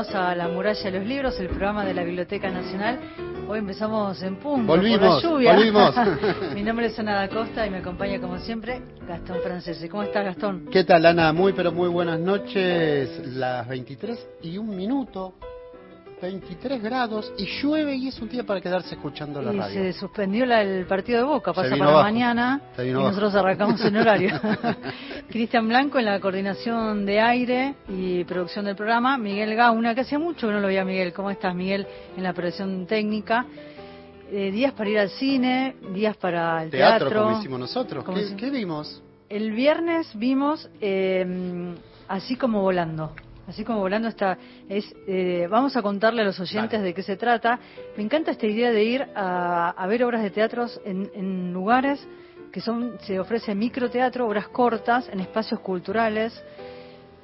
bienvenidos a La Muralla de los Libros, el programa de la Biblioteca Nacional. Hoy empezamos en punto volvimos, por la lluvia. Volvimos. Mi nombre es Ana da Costa y me acompaña como siempre Gastón Francese. ¿Cómo estás, Gastón? ¿Qué tal, Ana? Muy, pero muy buenas noches. Las 23 y un minuto 23 grados y llueve y es un día para quedarse escuchando la y radio. se suspendió la- el partido de Boca, pasa para abajo. mañana y abajo. nosotros arrancamos en horario. Cristian Blanco en la coordinación de aire y producción del programa, Miguel Gauna, que hacía mucho que no lo veía Miguel. ¿Cómo estás, Miguel? En la operación técnica. Eh, días para ir al cine, días para el Teatro, teatro. como hicimos nosotros. Como ¿Qué, si- qué vimos? El viernes vimos eh, Así como volando. Así como volando está. Es, eh, vamos a contarle a los oyentes Dale. de qué se trata. Me encanta esta idea de ir a, a ver obras de teatros en, en lugares que son se ofrece microteatro, obras cortas en espacios culturales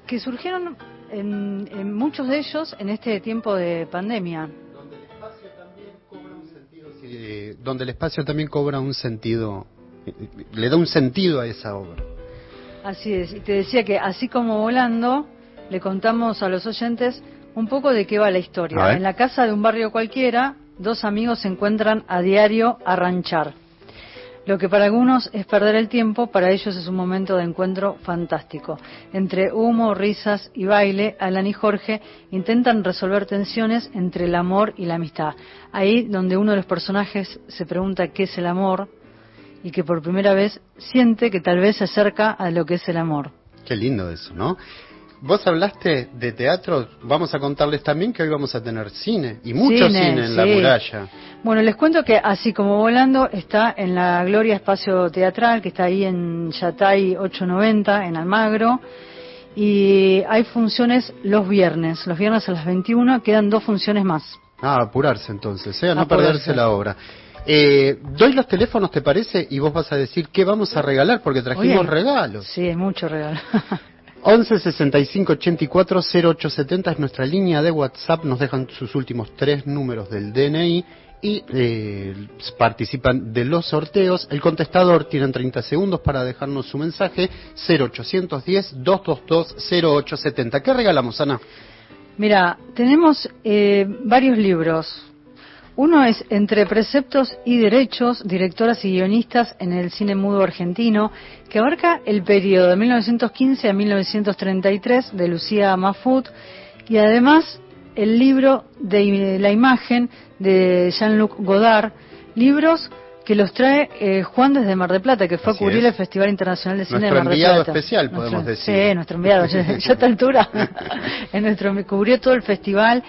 que surgieron en, en muchos de ellos en este tiempo de pandemia. Donde el espacio también cobra un sentido. sí, donde el espacio también cobra un sentido. eh, Le da un sentido a esa obra. Así es, y te decía que así como volando, le contamos a los oyentes un poco de qué va la historia. En la casa de un barrio cualquiera, dos amigos se encuentran a diario a ranchar. Lo que para algunos es perder el tiempo, para ellos es un momento de encuentro fantástico. Entre humo, risas y baile, Alan y Jorge intentan resolver tensiones entre el amor y la amistad. Ahí donde uno de los personajes se pregunta qué es el amor y que por primera vez siente que tal vez se acerca a lo que es el amor. Qué lindo eso, ¿no? Vos hablaste de teatro, vamos a contarles también que hoy vamos a tener cine, y mucho cine, Cine, en la muralla. Bueno, les cuento que así como volando está en la Gloria Espacio Teatral, que está ahí en Yatay 890, en Almagro, y hay funciones los viernes. Los viernes a las 21 quedan dos funciones más. Ah, apurarse entonces, ¿eh? a no Apurarse. perderse la obra. Eh, doy los teléfonos, ¿te parece? Y vos vas a decir qué vamos a regalar, porque trajimos Oye, regalos. Sí, mucho regalo. 11 65 84 0870 es nuestra línea de WhatsApp. Nos dejan sus últimos tres números del DNI y eh, participan de los sorteos. El contestador tienen 30 segundos para dejarnos su mensaje. 0810 222 0870. ¿Qué regalamos, Ana? Mira, tenemos eh, varios libros. Uno es Entre preceptos y derechos, directoras y guionistas en el cine mudo argentino, que abarca el periodo de 1915 a 1933 de Lucía Mafut y además el libro de la imagen de Jean-Luc Godard, libros que los trae eh, Juan desde Mar del Plata, que fue Así a cubrir es. el Festival Internacional de Cine Nuestro de Mar enviado Plata. especial, podemos Nuestro- decir. Sí, nuestro enviado, ya, ya a esta altura, en nuestro, cubrió todo el festival.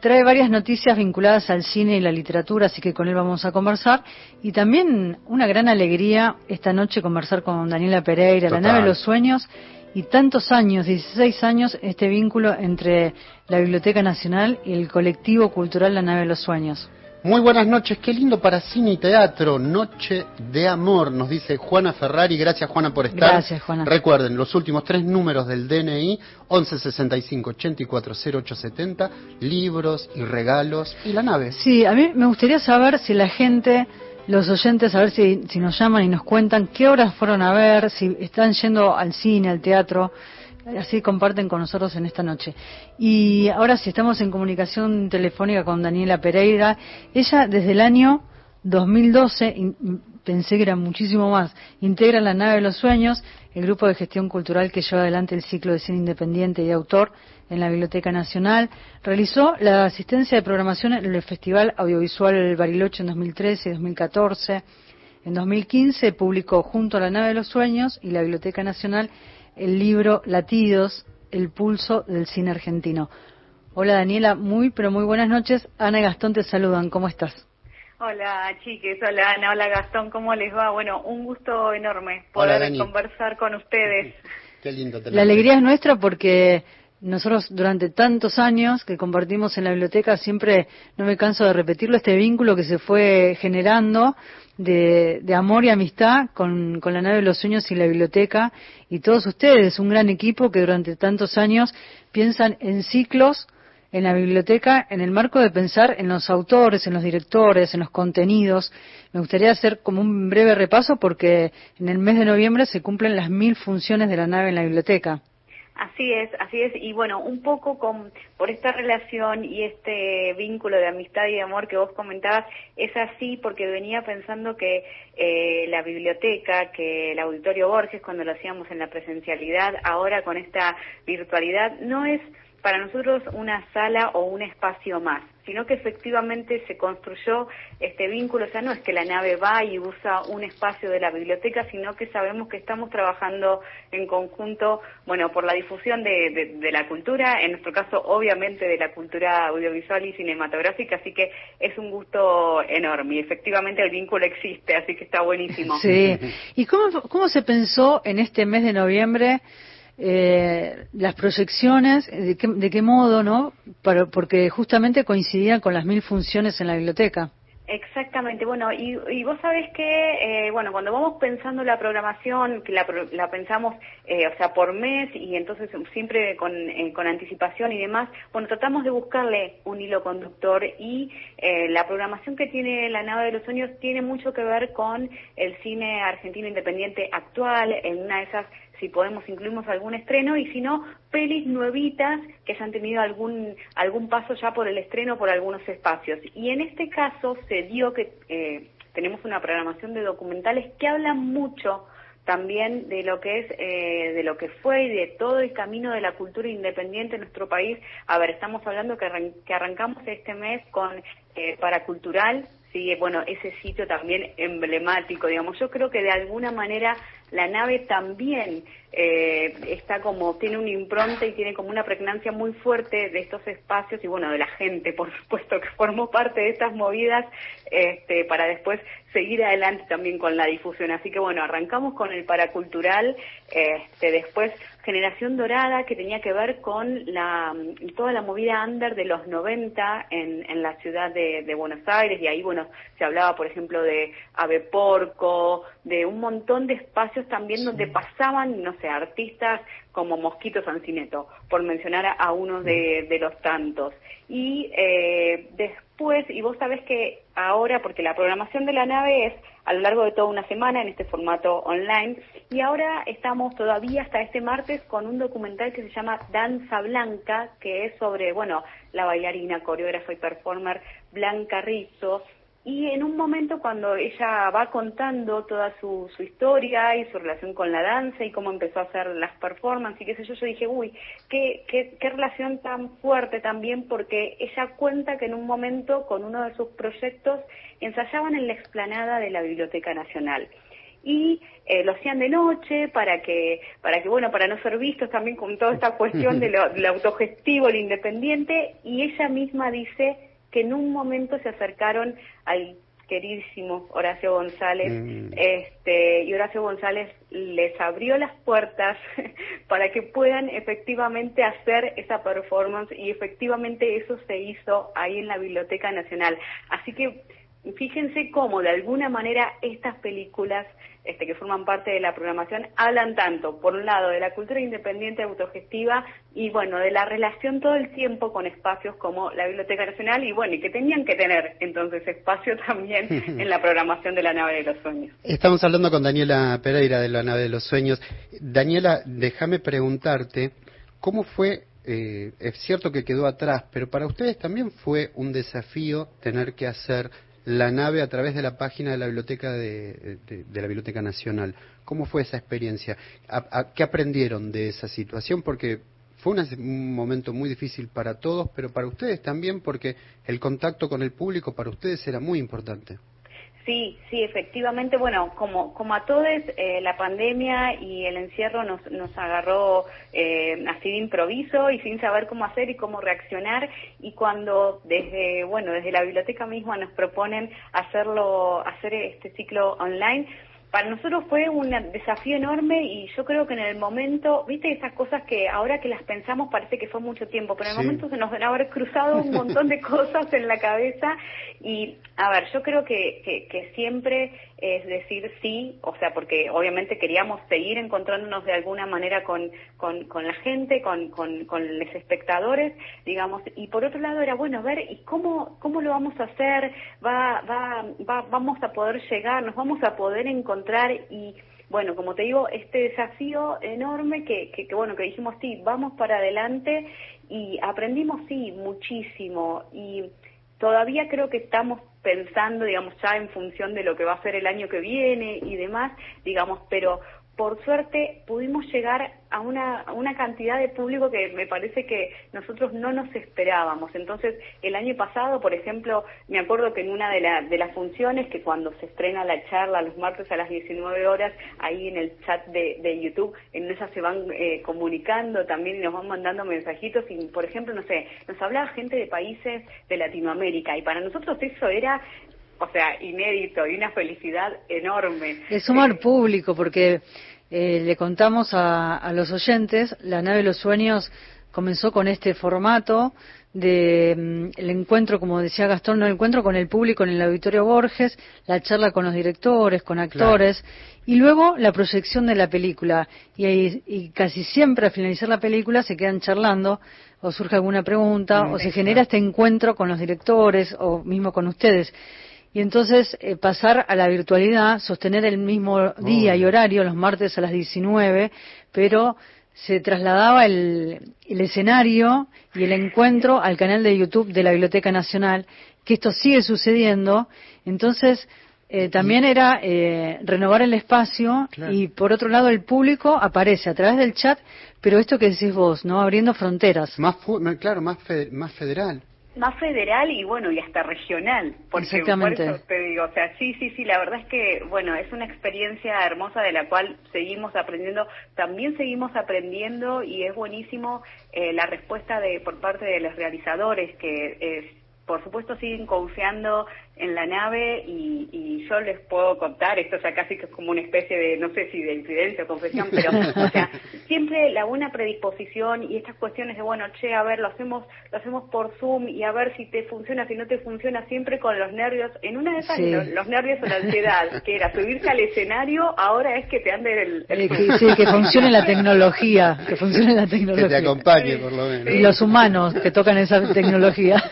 Trae varias noticias vinculadas al cine y la literatura, así que con él vamos a conversar. Y también una gran alegría esta noche conversar con Daniela Pereira, La nave de los sueños, y tantos años, 16 años, este vínculo entre la Biblioteca Nacional y el colectivo cultural La nave de los sueños. Muy buenas noches, qué lindo para cine y teatro, Noche de Amor, nos dice Juana Ferrari, gracias Juana por estar. Gracias, Juana. Recuerden, los últimos tres números del DNI, 11 65 84 0870, libros y regalos y la nave. Sí, a mí me gustaría saber si la gente, los oyentes, a ver si, si nos llaman y nos cuentan qué horas fueron a ver, si están yendo al cine, al teatro, así comparten con nosotros en esta noche. Y ahora si estamos en comunicación telefónica con Daniela Pereira, ella desde el año 2012, in- pensé que era muchísimo más, integra la nave de los sueños, el grupo de gestión cultural que lleva adelante el ciclo de cine independiente y autor en la Biblioteca Nacional. Realizó la asistencia de programación en el Festival Audiovisual Bariloche en 2013 y 2014. En 2015 publicó junto a la nave de los sueños y la Biblioteca Nacional el libro Latidos, el pulso del cine argentino. Hola Daniela, muy pero muy buenas noches. Ana y Gastón te saludan, ¿cómo estás? Hola chiques, hola Ana, hola Gastón, ¿cómo les va? Bueno, un gusto enorme poder conversar con ustedes. Qué lindo tenerte. La alegría es nuestra porque nosotros durante tantos años que compartimos en la biblioteca siempre, no me canso de repetirlo, este vínculo que se fue generando de, de amor y amistad con, con la nave de los sueños y la biblioteca y todos ustedes, un gran equipo que durante tantos años piensan en ciclos en la biblioteca en el marco de pensar en los autores, en los directores, en los contenidos. Me gustaría hacer como un breve repaso porque en el mes de noviembre se cumplen las mil funciones de la nave en la biblioteca. Así es, así es. Y bueno, un poco con, por esta relación y este vínculo de amistad y de amor que vos comentabas, es así porque venía pensando que eh, la biblioteca, que el auditorio Borges, cuando lo hacíamos en la presencialidad, ahora con esta virtualidad, no es para nosotros una sala o un espacio más, sino que efectivamente se construyó este vínculo, o sea, no es que la nave va y usa un espacio de la biblioteca, sino que sabemos que estamos trabajando en conjunto, bueno, por la difusión de, la cultura, en nuestro caso, obviamente, de la cultura audiovisual y cinematográfica, así que es un gusto enorme y efectivamente el vínculo existe, así que está buenísimo. Sí. ¿Y cómo, cómo se pensó en este mes de noviembre? Eh, las proyecciones, de qué, de qué modo, ¿no? porque justamente coincidían con las mil funciones en la biblioteca. Exactamente, bueno, y, y vos sabés que, eh, bueno, cuando vamos pensando la programación, que la, la pensamos, eh, o sea, por mes y entonces siempre con, eh, con anticipación y demás, bueno, tratamos de buscarle un hilo conductor y eh, la programación que tiene La Nave de los Sueños tiene mucho que ver con el cine argentino independiente actual, en una de esas si podemos incluimos algún estreno y si no, pelis nuevitas que ya han tenido algún, algún paso ya por el estreno por algunos espacios. Y en este caso se dio que eh, tenemos una programación de documentales que hablan mucho también de lo que es, eh, de lo que fue y de todo el camino de la cultura independiente en nuestro país. A ver, estamos hablando que, que arrancamos este mes con eh, Paracultural, sí, bueno, ese sitio también emblemático, digamos. Yo creo que de alguna manera la nave también eh, está como, tiene un impronta y tiene como una pregnancia muy fuerte de estos espacios y bueno, de la gente, por supuesto, que formó parte de estas movidas este, para después seguir adelante también con la difusión. Así que bueno, arrancamos con el paracultural, este, después Generación Dorada, que tenía que ver con la, toda la movida under de los 90 en, en la ciudad de, de Buenos Aires y ahí, bueno, se hablaba, por ejemplo, de Ave Porco, de un montón de espacios también donde pasaban, no sé, artistas como Mosquito Sancineto, por mencionar a, uno de, de, los tantos. Y eh, después, y vos sabés que ahora, porque la programación de la nave es a lo largo de toda una semana en este formato online, y ahora estamos todavía hasta este martes con un documental que se llama Danza Blanca, que es sobre, bueno, la bailarina, coreógrafa y performer Blanca Rizzo, y en un momento cuando ella va contando toda su, su, historia y su relación con la danza y cómo empezó a hacer las performances y qué sé yo, yo dije, uy, qué, qué, qué relación tan fuerte también porque ella cuenta que en un momento con uno de sus proyectos ensayaban en la explanada de la Biblioteca Nacional. Y eh, lo hacían de noche para que, para que, bueno, para no ser vistos también con toda esta cuestión de lo, de lo autogestivo, lo independiente, y ella misma dice que en un momento se acercaron al queridísimo Horacio González, mm. este, y Horacio González les abrió las puertas para que puedan efectivamente hacer esa performance y efectivamente eso se hizo ahí en la Biblioteca Nacional. Así que fíjense cómo de alguna manera estas películas este, que forman parte de la programación hablan tanto, por un lado, de la cultura independiente autogestiva y, bueno, de la relación todo el tiempo con espacios como la Biblioteca Nacional y, bueno, y que tenían que tener entonces espacio también en la programación de la Nave de los Sueños. Estamos hablando con Daniela Pereira de la Nave de los Sueños. Daniela, déjame preguntarte, ¿cómo fue eh, es cierto que quedó atrás, pero para ustedes también fue un desafío tener que hacer la nave a través de la página de la biblioteca de, la biblioteca nacional. ¿Cómo fue esa experiencia? ¿A, qué aprendieron de esa situación? Porque fue un momento muy difícil para todos, pero para ustedes también, porque el contacto con el público para ustedes era muy importante. Sí, sí, efectivamente, bueno, como, como a todos, eh, la pandemia y el encierro nos, nos agarró eh, así de improviso y sin saber cómo hacer y cómo reaccionar y cuando desde, bueno, desde la biblioteca misma nos proponen hacerlo, hacer este ciclo online, para nosotros fue un desafío enorme y yo creo que en el momento, viste esas cosas que ahora que las pensamos parece que fue mucho tiempo, pero en el momento se nos deben haber cruzado un montón de cosas en la cabeza y a ver, yo creo que, que, que siempre es decir sí, o sea, porque obviamente queríamos seguir encontrándonos de alguna manera con, con, con la gente, con, con, con, los espectadores, digamos, y por otro lado era bueno ver y cómo, cómo lo vamos a hacer, va, va, va, vamos a poder llegar, nos vamos a poder encontrar y bueno, como te digo, este desafío enorme que, que, que, bueno, que dijimos, sí, vamos para adelante y aprendimos, sí, muchísimo. Y todavía creo que estamos pensando, digamos, ya en función de lo que va a ser el año que viene y demás, digamos, pero por suerte pudimos llegar a una, una cantidad de público que me parece que nosotros no nos esperábamos. Entonces, el año pasado, por ejemplo, me acuerdo que en una de, de las funciones, que cuando se estrena la charla los martes a las 19 horas, ahí en el chat de, de YouTube, en esa se van eh, comunicando también y nos van mandando mensajitos y, por ejemplo, no sé, nos hablaba gente de países de Latinoamérica y para nosotros eso era o sea, inédito y una felicidad enorme. De sumar eh, público, porque eh, le contamos a, los oyentes, la nave de los sueños comenzó con este formato de mm, el encuentro, como decía Gastón, no el encuentro con el público en el auditorio Borges, la charla con los directores, con actores, y luego la proyección de la película. Y, y, casi siempre al finalizar la película se quedan charlando, o surge alguna pregunta, o se genera este encuentro con los directores, o mismo con ustedes y entonces eh, pasar a la virtualidad, sostener el mismo día y horario, los martes a las 19, pero se trasladaba el, escenario y el encuentro al canal de YouTube de la Biblioteca Nacional, que esto sigue sucediendo. Entonces, eh, también era eh, renovar el espacio y por otro lado el público aparece a través del chat, pero esto que decís vos, ¿no? Abriendo fronteras. Más, claro, más, más federal más federal y bueno y hasta regional porque por eso te digo o sea sí sí sí la verdad es que bueno es una experiencia hermosa de la cual seguimos aprendiendo también seguimos aprendiendo y es buenísimo eh, la respuesta de por parte de los realizadores que eh, por supuesto siguen confiando en la nave y, y, yo les puedo contar, esto ya casi que es como una especie de, no sé si de incidencia o confesión, pero o sea, siempre la buena predisposición y estas cuestiones de, bueno, che, a ver, lo hacemos, lo hacemos por Zoom y a ver si te funciona, si no te funciona, siempre con los nervios, en una de esas, los, nervios o la ansiedad, que era subirse al escenario, ahora es que te ande el... el... sí, que funcione la tecnología, que funcione la tecnología. Que te acompañe, por lo menos. Y los humanos que tocan esa tecnología.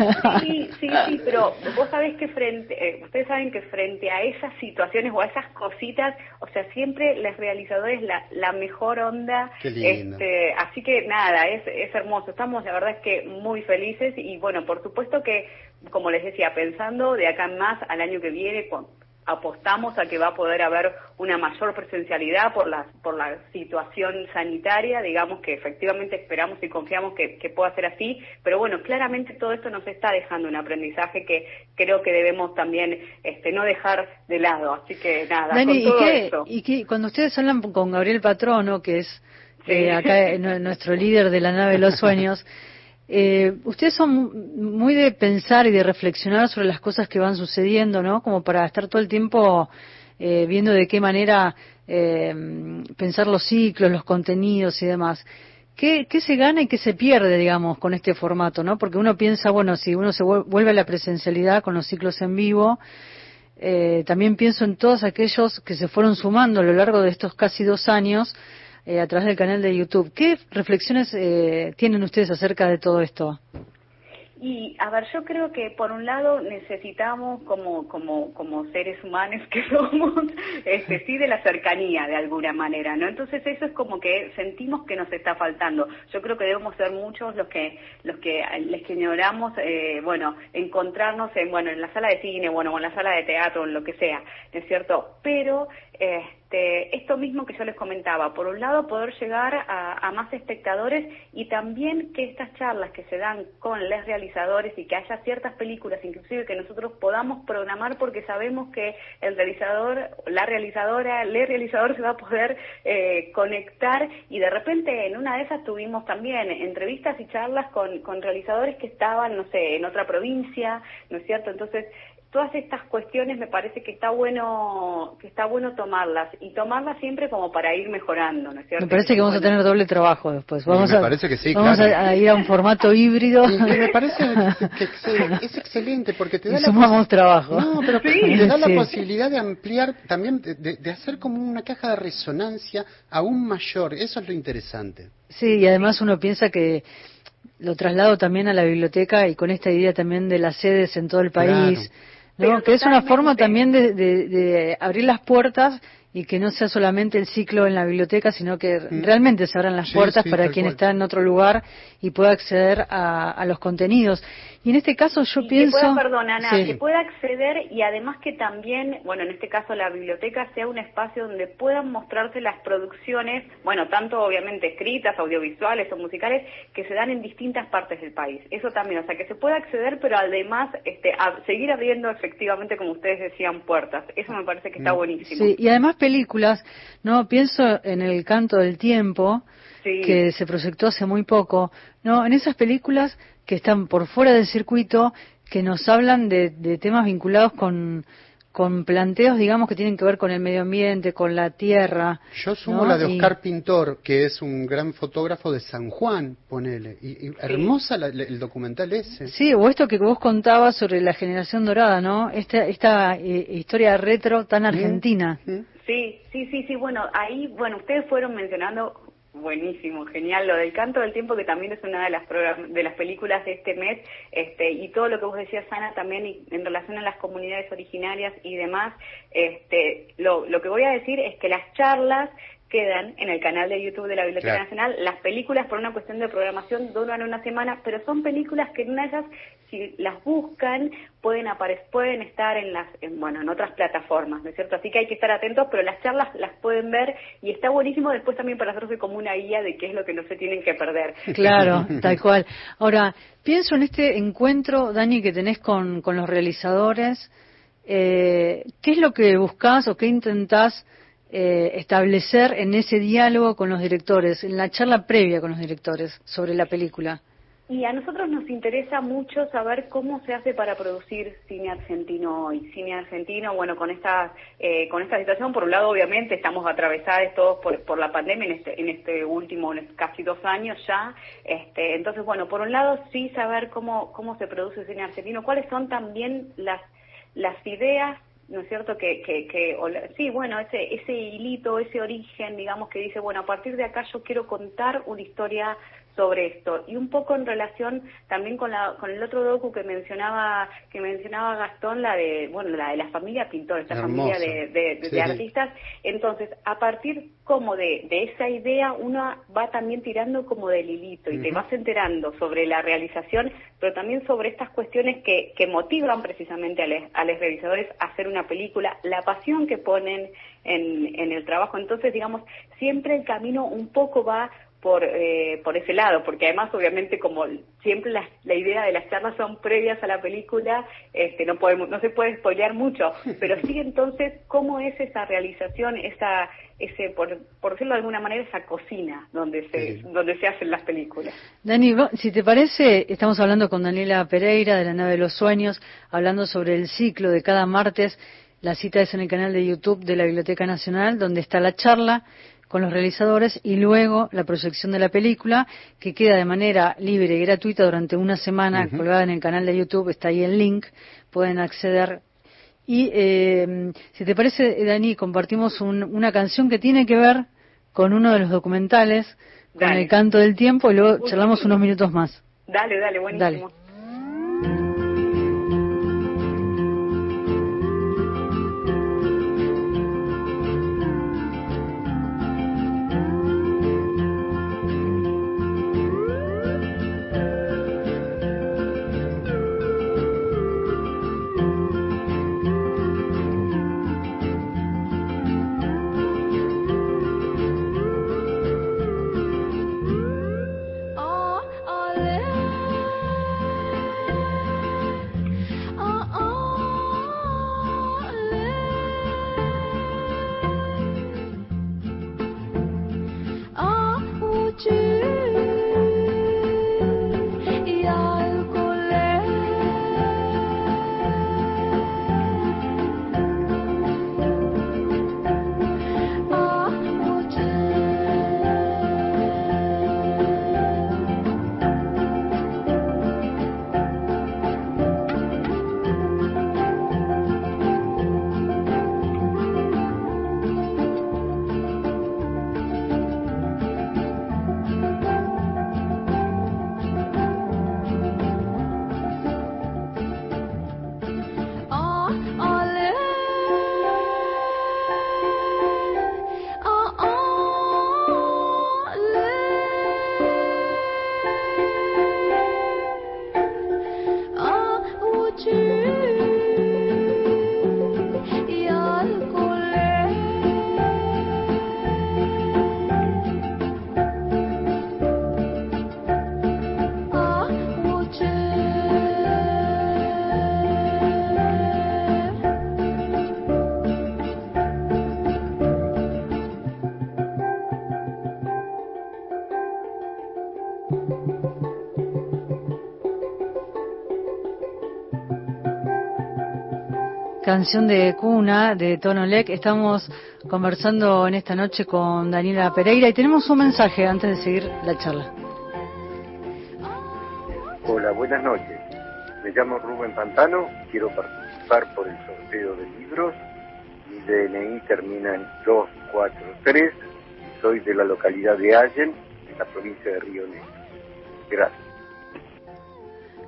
Sí, sí, sí, pero vos sabés que frente eh, ustedes saben que frente a esas situaciones o a esas cositas, o sea, siempre les realizadores la, la mejor onda. Este, así que nada, es, es hermoso. Estamos, la verdad es que muy felices y bueno, por supuesto que, como les decía, pensando de acá en más al año que viene, apostamos a que va a poder haber una mayor presencialidad por la, por la situación sanitaria, digamos que efectivamente esperamos y confiamos que, pueda ser así, pero bueno, claramente todo esto nos está dejando un aprendizaje que creo que debemos también este, no dejar de lado, así que nada, con todo ¿y, y cuando ustedes hablan con Gabriel Patrono, que es eh, acá nuestro líder de la nave de los sueños, eh, ustedes son muy de pensar y de reflexionar sobre las cosas que van sucediendo, ¿no? Como para estar todo el tiempo eh, viendo de qué manera eh, pensar los ciclos, los contenidos y demás. ¿Qué, ¿Qué, se gana y qué se pierde, digamos, con este formato, no? Porque uno piensa, bueno, si uno se vuelve a la presencialidad con los ciclos en vivo, eh, también pienso en todos aquellos que se fueron sumando a lo largo de estos casi dos años eh, a través del canal de YouTube. ¿Qué reflexiones eh, tienen ustedes acerca de todo esto? Y a ver, yo creo que por un lado necesitamos como como como seres humanos que somos, este sí de la cercanía de alguna manera, ¿no? Entonces eso es como que sentimos que nos está faltando. Yo creo que debemos ser muchos los que los que les que ignoramos, eh, bueno, encontrarnos en bueno en la sala de cine, bueno, o en la sala de teatro, en lo que sea, ¿no es cierto? Pero este, esto mismo que yo les comentaba, por un lado poder llegar a, más espectadores y también que estas charlas que se dan con los realizadores y que haya ciertas películas inclusive que nosotros podamos programar porque sabemos que el realizador, la realizadora, el realizador se va a poder eh, conectar y de repente en una de esas tuvimos también entrevistas y charlas con, con realizadores que estaban, no sé, en otra provincia, ¿no es cierto? Entonces, todas estas cuestiones me parece que está bueno que está bueno tomarlas y tomarlas siempre como para ir mejorando, ¿no es cierto? Me parece que vamos a tener doble trabajo después. Vamos me parece que sí, vamos a, ir a un formato híbrido. me parece que, es excelente porque te da y sumamos trabajo. No, pero te da la posibilidad de ampliar también de, de hacer como una caja de resonancia aún mayor. Eso es lo interesante. Sí, y además uno piensa que lo traslado también a la biblioteca y con esta idea también de las sedes en todo el país que es una forma también de, abrir las puertas y que no sea solamente el ciclo en la biblioteca, sino que mm. realmente se abran las puertas para quien está en otro lugar y pueda acceder a, los contenidos. Y en este caso yo pienso... Que pueda, perdón, Ana, que pueda acceder y además que también, bueno, en este caso la biblioteca sea un espacio donde puedan mostrarse las producciones, bueno, tanto obviamente escritas, audiovisuales o musicales, que se dan en distintas partes del país. Eso también, o sea, que se pueda acceder, pero además este, a seguir abriendo efectivamente, como ustedes decían, puertas. Eso me parece que está mm. buenísimo. Sí, y además películas, no pienso en El canto del tiempo, que se proyectó hace muy poco, no, en esas películas que están por fuera del circuito, que nos hablan de, de temas vinculados con con planteos, digamos, que tienen que ver con el medio ambiente, con la tierra. Yo sumo la de Oscar Pintor, que es un gran fotógrafo de San Juan, ponele. Y, hermosa el documental ese. Sí, o esto que vos contabas sobre la generación dorada, ¿no? Esta, esta eh, historia retro tan argentina. Sí, sí, sí, sí. Bueno, ahí, bueno, ustedes fueron mencionando Buenísimo, genial. Lo del canto del tiempo, que también es una de las de las películas de este mes, este, y todo lo que vos decías, Ana, también en relación a las comunidades originarias y demás, este, lo, lo que voy a decir es que las charlas quedan en el canal de YouTube de la Biblioteca Nacional. Las películas, por una cuestión de programación, duran una semana, pero son películas que en ellas, si las buscan, pueden aparecer, pueden estar en las, bueno, en otras plataformas, ¿no es cierto? Así que hay que estar atentos, pero las charlas las pueden ver y está buenísimo después también para hacerse como una guía de qué es lo que no se tienen que perder. Claro, tal cual. Ahora, pienso en este encuentro, Dani, que tenés con, con los realizadores. Eh, ¿Qué es lo que buscás o qué intentás eh, establecer en ese diálogo con los directores, en la charla previa con los directores sobre la película? Y a nosotros nos interesa mucho saber cómo se hace para producir cine argentino hoy. Cine argentino, bueno, con esta eh, con esta situación, por un lado, obviamente, estamos atravesados todos por, por la pandemia en este, en este último casi dos años ya. Este, entonces, bueno, por un lado, sí saber cómo cómo se produce cine argentino, cuáles son también las las ideas ¿no es cierto? Que, que, que sí, bueno, ese, ese hilito, ese origen, digamos, que dice, bueno, a partir de acá yo quiero contar una historia sobre esto. Y un poco en relación también con la con el otro docu que mencionaba que mencionaba Gastón la de bueno la de la familia pintor esta familia de, de, artistas. Entonces a partir como de, esa idea uno va también tirando como del hilito y te vas enterando sobre la realización pero también sobre estas cuestiones que, que motivan precisamente a, les, a los realizadores a hacer una película la pasión que ponen en, en el trabajo. Entonces digamos siempre el camino un poco va por, eh, por ese lado, porque además obviamente como siempre la, la, idea de las charlas son previas a la película, este, no podemos, no se puede spoilear mucho, pero sí entonces cómo es esa realización, esa, ese, por, por decirlo de alguna manera, esa cocina donde se, donde se hacen las películas. Dani, si te parece, estamos hablando con Daniela Pereira de la nave de los sueños, hablando sobre el ciclo de cada martes. La cita es en el canal de YouTube de la Biblioteca Nacional, donde está la charla con los realizadores y luego la proyección de la película que queda de manera libre y gratuita durante una semana colgada en el canal de YouTube, está ahí el link, pueden acceder. Y eh, si te parece, Dani, compartimos una canción que tiene que ver con uno de los documentales, con el canto del tiempo y luego charlamos unos minutos más. Dale, dale, buenísimo. Canción de cuna de Tono Lec. Estamos conversando en esta noche con Daniela Pereira y tenemos un mensaje antes de seguir la charla. Hola, buenas noches. Me llamo Rubén Pantano, quiero participar por el sorteo de libros. Mi DNI termina en 243. Soy de la localidad de Allen, en la provincia de Río Negro. Gracias.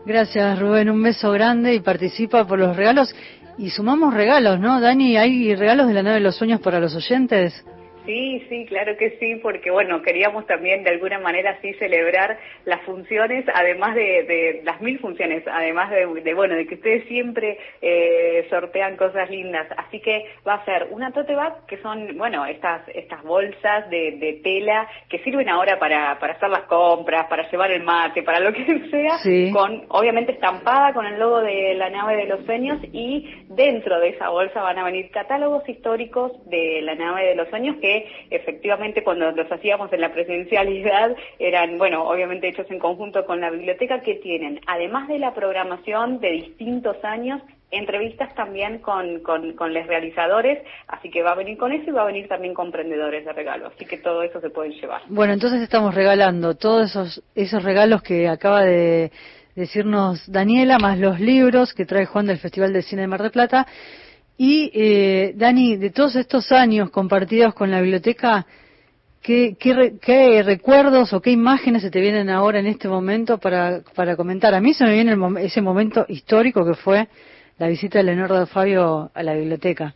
Gracias Rubén, un beso grande y participa por los regalos. Y sumamos regalos, ¿no, Dani? ¿Hay regalos de la nave de los sueños para los oyentes? Sí, sí, claro que sí, porque bueno, queríamos también de alguna manera así celebrar las funciones, además de, las mil funciones, además de, bueno, de que ustedes siempre eh, sortean cosas lindas. Así que va a ser una tote bag, que son, bueno, estas estas bolsas de, tela que sirven ahora para, para hacer las compras, para llevar el mate, para lo que sea, con obviamente estampada con el logo de la nave de los sueños y dentro de esa bolsa van a venir catálogos históricos de la nave de los sueños que efectivamente cuando los hacíamos en la presencialidad eran, bueno, obviamente hechos en conjunto con la biblioteca que tienen, además de la programación de distintos años, entrevistas también con, con, los realizadores, así que va a venir con eso y va a venir también con prendedores de regalo, así que todo eso se pueden llevar. Bueno, entonces estamos regalando todos esos, esos regalos que acaba de decirnos Daniela, más los libros que trae Juan del Festival de Cine de Mar del Plata, y, eh, Dani, de todos estos años compartidos con la biblioteca, ¿qué, qué, recuerdos o qué imágenes se te vienen ahora en este momento para, para comentar? A mí se me viene ese momento histórico que fue la visita de Leonardo Fabio a la biblioteca.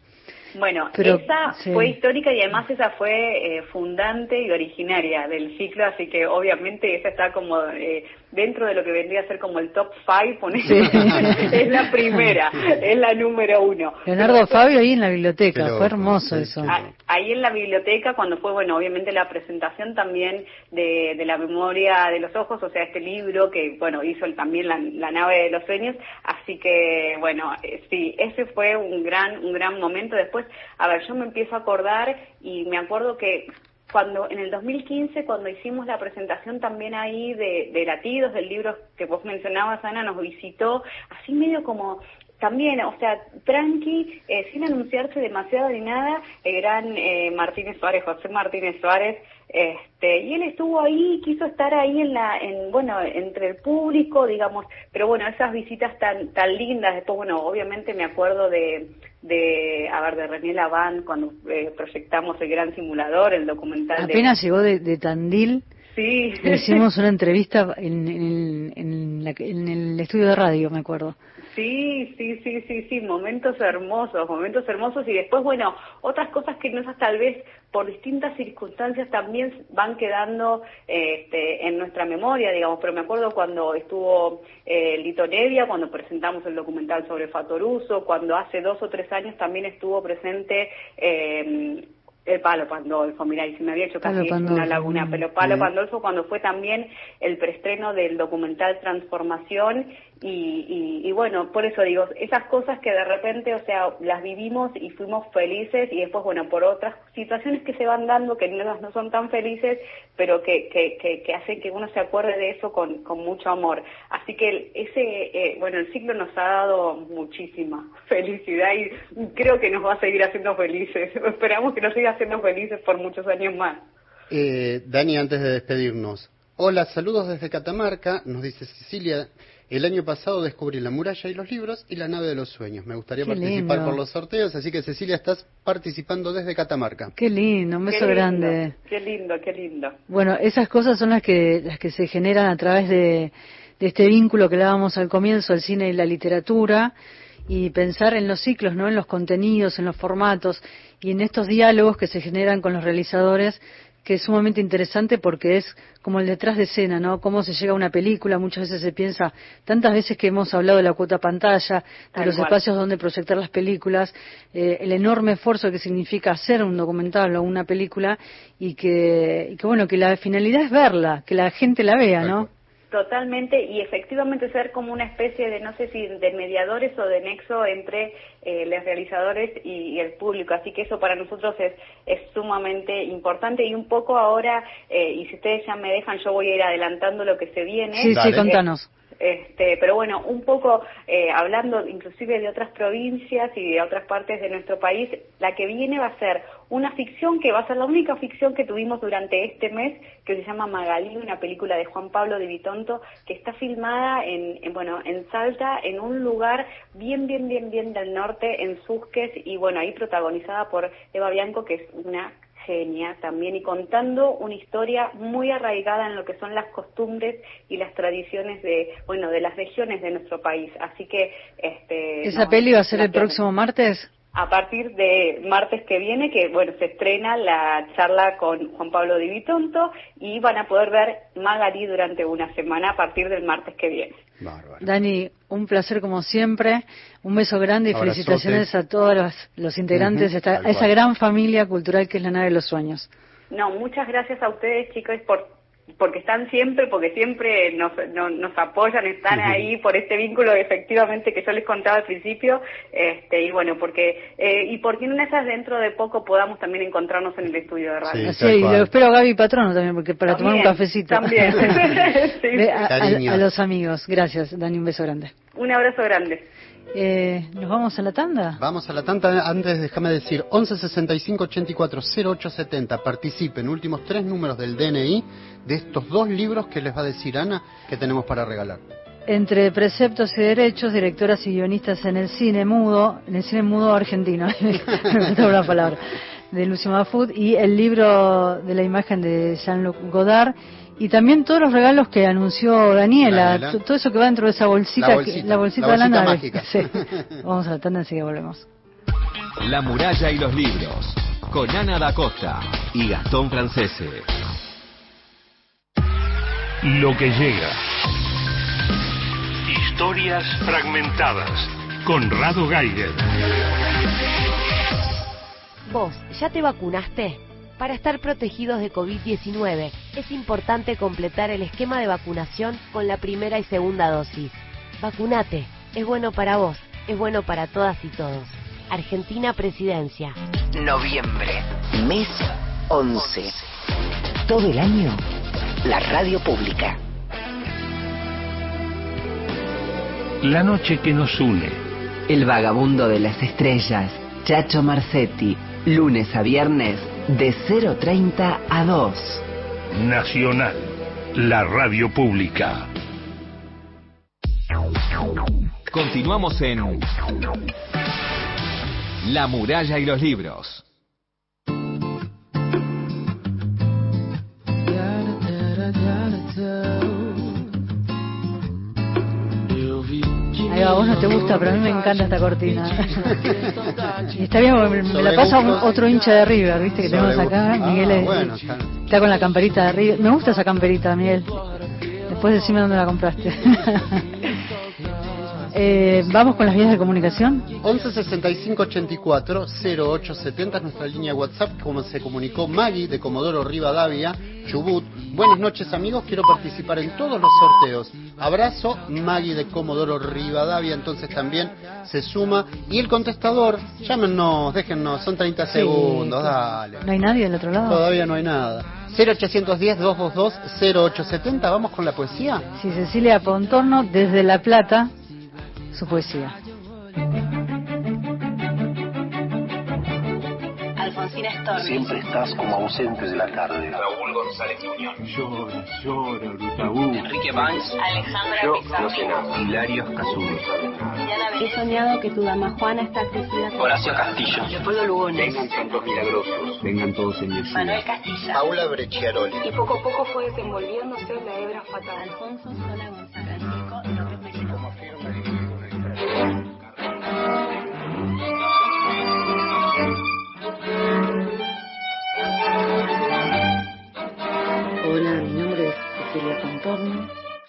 Bueno, esa fue histórica y además esa fue eh, fundante y originaria del ciclo, así que obviamente esa está como eh, dentro de lo que vendría a ser como el top five, es la primera, es la número uno. Leonardo Fabio ahí en la biblioteca, fue hermoso eso. Ahí en la biblioteca, cuando fue, bueno, obviamente la presentación también de, de la memoria de los ojos, o sea, este libro que, bueno, hizo también la, nave de los sueños, así que, bueno, eh, sí, ese fue un gran, un gran momento. Después, a ver, yo me empiezo a acordar y me acuerdo que cuando en el 2015 cuando hicimos la presentación también ahí de, de latidos del libro que vos mencionabas Ana nos visitó así medio como también, o sea, tranqui, eh, sin anunciarse demasiado ni nada, el gran eh, Martínez Suárez, José Martínez Suárez, este, y él estuvo ahí, quiso estar ahí en la, en, bueno, entre el público, digamos, pero bueno, esas visitas tan, tan lindas, después, bueno, obviamente me acuerdo de, de, a ver, de René Laván cuando eh, proyectamos el gran simulador, el documental. Apenas llegó de, de Tandil. Sí. Le hicimos una entrevista en, en, en, en el estudio de radio, me acuerdo. Sí, sí, sí, sí, sí, momentos hermosos, momentos hermosos y después, bueno, otras cosas que no tal vez por distintas circunstancias también van quedando este, en nuestra memoria, digamos, pero me acuerdo cuando estuvo eh, Lito Nevia, cuando presentamos el documental sobre Fatoruso, cuando hace dos o tres años también estuvo presente eh, el Palo Pandolfo, mira, y se me había hecho casi una laguna, pero Palo Pandolfo cuando fue también el preestreno del documental Transformación y, y, bueno, por eso digo, esas cosas que de repente, o sea, las vivimos y fuimos felices y después, bueno, por otras situaciones que se van dando que no, no son tan felices, pero que, que, que, hacen que uno se acuerde de eso con, con mucho amor. Así que ese, eh, bueno, el ciclo nos ha dado muchísima felicidad y creo que nos va a seguir haciendo felices. Esperamos que nos siga haciendo felices por muchos años más. Eh, Dani, antes de despedirnos, hola, saludos desde Catamarca, nos dice Cecilia. El año pasado descubrí La muralla y los libros y La nave de los sueños. Me gustaría participar por los sorteos, así que Cecilia, estás participando desde Catamarca. Qué lindo, un beso grande. Qué lindo, qué lindo. Bueno, esas cosas son las que, las que se generan a través de, de este vínculo que dábamos al comienzo, el cine y la literatura, y pensar en los ciclos, ¿no? En los contenidos, en los formatos y en estos diálogos que se generan con los realizadores que es sumamente interesante porque es como el detrás de escena, ¿no? Cómo se llega a una película, muchas veces se piensa, tantas veces que hemos hablado de la cuota pantalla, de los espacios donde proyectar las películas, eh, el enorme esfuerzo que significa hacer un documental o una película y que, y que, bueno, que la finalidad es verla, que la gente la vea, ¿no? Totalmente, y efectivamente ser como una especie de, no sé si de mediadores o de nexo entre eh, los realizadores y, el público. Así que eso para nosotros es, es sumamente importante y un poco ahora, eh, y si ustedes ya me dejan, yo voy a ir adelantando lo que se viene. Sí, sí, contanos. Este, pero bueno, un poco eh, hablando inclusive de otras provincias y de otras partes de nuestro país, la que viene va a ser una ficción que va a ser la única ficción que tuvimos durante este mes, que se llama Magalí, una película de Juan Pablo de Vitonto, que está filmada en, en, bueno, en Salta, en un lugar bien, bien, bien, bien del norte, en Susques, y bueno, ahí protagonizada por Eva Bianco, que es una genia también y contando una historia muy arraigada en lo que son las costumbres y las tradiciones de bueno de las regiones de nuestro país. Así que este esa peli va a ser el próximo martes a partir de martes que viene, que bueno, se estrena la charla con Juan Pablo Di Vitonto y van a poder ver Magali durante una semana a partir del martes que viene. Dani, un placer como siempre, un beso grande y felicitaciones a todos los, integrantes de esa gran familia cultural que es la nave de los sueños. No, muchas gracias a ustedes chicos por porque están siempre, porque siempre nos, nos apoyan, están ahí por este vínculo efectivamente que yo les contaba al principio, este, y bueno, porque, eh, y porque en esas dentro de poco podamos también encontrarnos en el estudio de radio. Sí, y lo espero a Gaby Patrono también, porque para tomar un cafecito. También. a los amigos, gracias, Dani, un beso grande. Un abrazo grande. Eh, ¿Nos vamos a la tanda? Vamos a la tanda. Antes, déjame decir, 11 65 84 08 70. Participen, últimos tres números del DNI de estos dos libros que les va a decir Ana que tenemos para regalar. Entre preceptos y derechos, directoras y guionistas en el cine mudo, en el cine mudo argentino, me una palabra, de Lucio Mafud, y el libro de la imagen de Jean-Luc Godard y también todos los regalos que anunció Daniela, todo eso que va dentro de esa bolsita, la bolsita, de la nave. Vamos a la tanda, que volvemos. La muralla y los libros, con Ana da Costa y Gastón Francese. Lo que llega. Historias fragmentadas. con Rado Geiger. ¿Vos ya te vacunaste? Para estar protegidos de COVID-19 es importante completar el esquema de vacunación con la primera y segunda dosis. Vacunate, es bueno para vos, es bueno para todas y todos. Argentina Presidencia. Noviembre, mes 11. Todo el año, la radio pública. La noche que nos une. El vagabundo de las estrellas, Chacho Marcetti, lunes a viernes de 0.30 a 2. Nacional, la radio pública. Continuamos en La muralla y los libros. A vos no te gusta, pero a mí me encanta esta cortina. y está bien, me, la pasa otro hincha de River, ¿viste? Que tenemos acá. Ah, Miguel está con la camperita de River. Me gusta esa camperita, Miguel. Después decime dónde la compraste. Eh, Vamos con las vías de comunicación. 11 65 84 08 70 es nuestra línea WhatsApp, como se comunicó Maggie de Comodoro Rivadavia, Chubut. Buenas noches amigos, quiero participar en todos los sorteos. Abrazo, Maggie de Comodoro Rivadavia, entonces también se suma. Y el contestador, llámenos, déjennos, son 30 segundos, dale. ¿No hay nadie del otro lado? Todavía no hay nada. 0810-222-0870, vamos con la poesía. Sí, Cecilia Pontorno, desde La Plata, su poesía. Alfonsina Storni. Siempre estás como ausente de la tarde. Raúl González Muñoz. Llora, llora, Brutaú. Enrique Banks. Alejandra Yo, Pizarro. Hilario Casulo. He soñado que tu dama Juana está crecida. Horacio Castillo. Leopoldo Lugones. Vengan santos milagrosos. Vengan todos en el Manuel Castilla. Paula Brecciaroli. Y poco a poco fue desenvolviéndose la hebra fatal. Alfonso Sola González.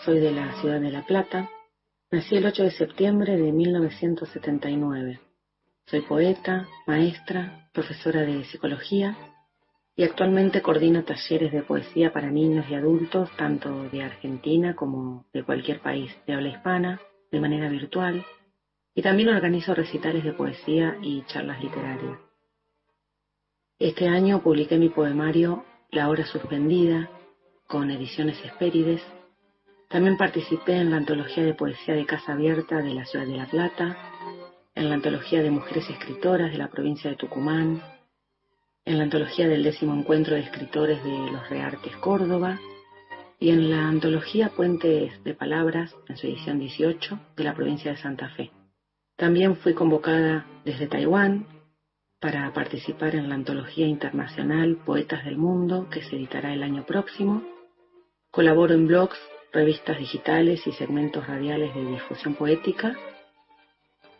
Soy de la ciudad de La Plata. Nací el 8 de septiembre de 1979. Soy poeta, maestra, profesora de psicología y actualmente coordino talleres de poesía para niños y adultos, tanto de Argentina como de cualquier país de habla hispana, de manera virtual, y también organizo recitales de poesía y charlas literarias. Este año publiqué mi poemario La hora suspendida con ediciones Espérides También participé en la antología de poesía de Casa Abierta de la ciudad de La Plata, en la antología de mujeres escritoras de la provincia de Tucumán, en la antología del décimo encuentro de escritores de los Reartes Córdoba y en la antología Puentes de Palabras, en su edición 18, de la provincia de Santa Fe. También fui convocada desde Taiwán para participar en la antología internacional Poetas del Mundo, que se editará el año próximo. Colaboro en blogs, revistas digitales y segmentos radiales de difusión poética.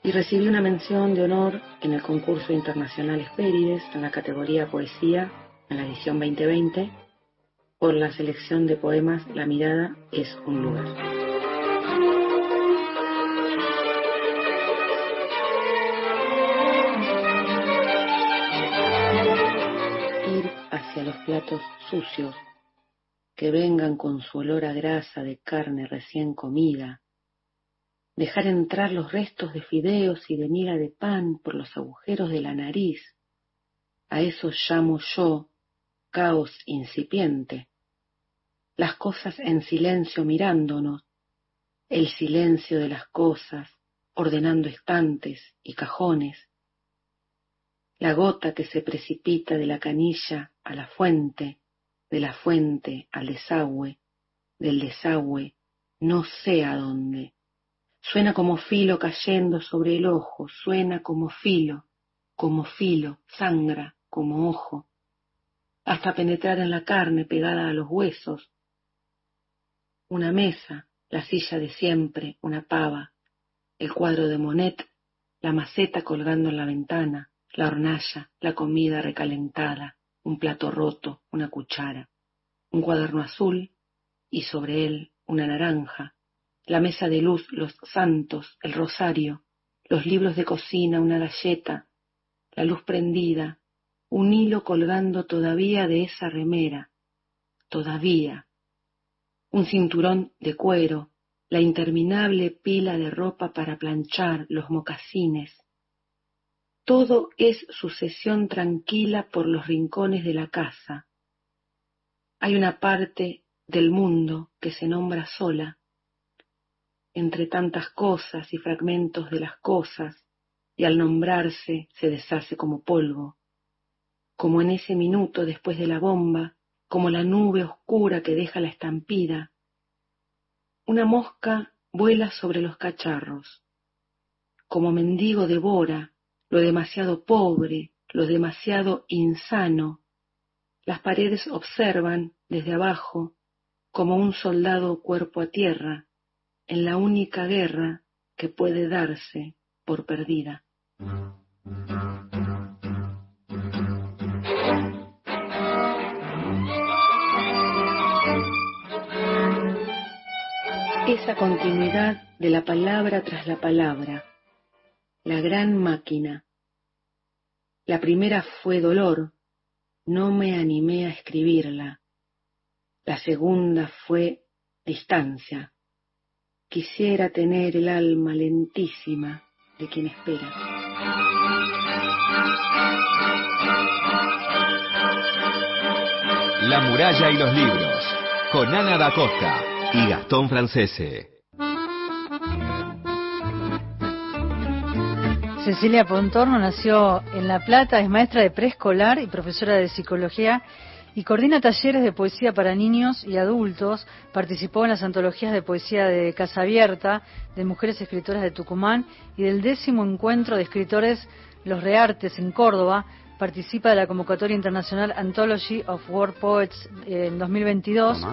Y recibí una mención de honor en el concurso internacional Espérides en la categoría Poesía en la edición 2020 por la selección de poemas La mirada es un lugar. Ir hacia los platos sucios que vengan con su olor a grasa de carne recién comida, dejar entrar los restos de fideos y de miga de pan por los agujeros de la nariz, a eso llamo yo caos incipiente, las cosas en silencio mirándonos, el silencio de las cosas ordenando estantes y cajones, la gota que se precipita de la canilla a la fuente, de la fuente al desagüe, del desagüe no sé a dónde. Suena como filo cayendo sobre el ojo, suena como filo, como filo, sangra como ojo, hasta penetrar en la carne pegada a los huesos. Una mesa, la silla de siempre, una pava, el cuadro de Monet, la maceta colgando en la ventana, la hornalla, la comida recalentada, un plato roto, una cuchara, un cuaderno azul y sobre él una naranja, la mesa de luz, los santos, el rosario, los libros de cocina, una galleta, la luz prendida, un hilo colgando todavía de esa remera, todavía, un cinturón de cuero, la interminable pila de ropa para planchar, los mocasines, todo es sucesión tranquila por los rincones de la casa. Hay una parte del mundo que se nombra sola, entre tantas cosas y fragmentos de las cosas, y al nombrarse se deshace como polvo, como en ese minuto después de la bomba, como la nube oscura que deja la estampida. Una mosca vuela sobre los cacharros, como mendigo devora lo demasiado pobre, lo demasiado insano. Las paredes observan desde abajo como un soldado cuerpo a tierra en la única guerra que puede darse por perdida. Esa continuidad de la palabra tras la palabra, la gran máquina. La primera fue dolor, no me animé a escribirla. La segunda fue distancia. Quisiera tener el alma lentísima de quien espera. La muralla y los libros, con Ana da Costa y Gastón Francese. Cecilia Pontorno nació en La Plata, es maestra de preescolar y profesora de psicología y coordina talleres de poesía para niños y adultos. Participó en las antologías de poesía de Casa Abierta, de Mujeres Escritoras de Tucumán y del décimo encuentro de escritores Los Reartes en Córdoba. Participa de la convocatoria internacional Anthology of World Poets en 2022.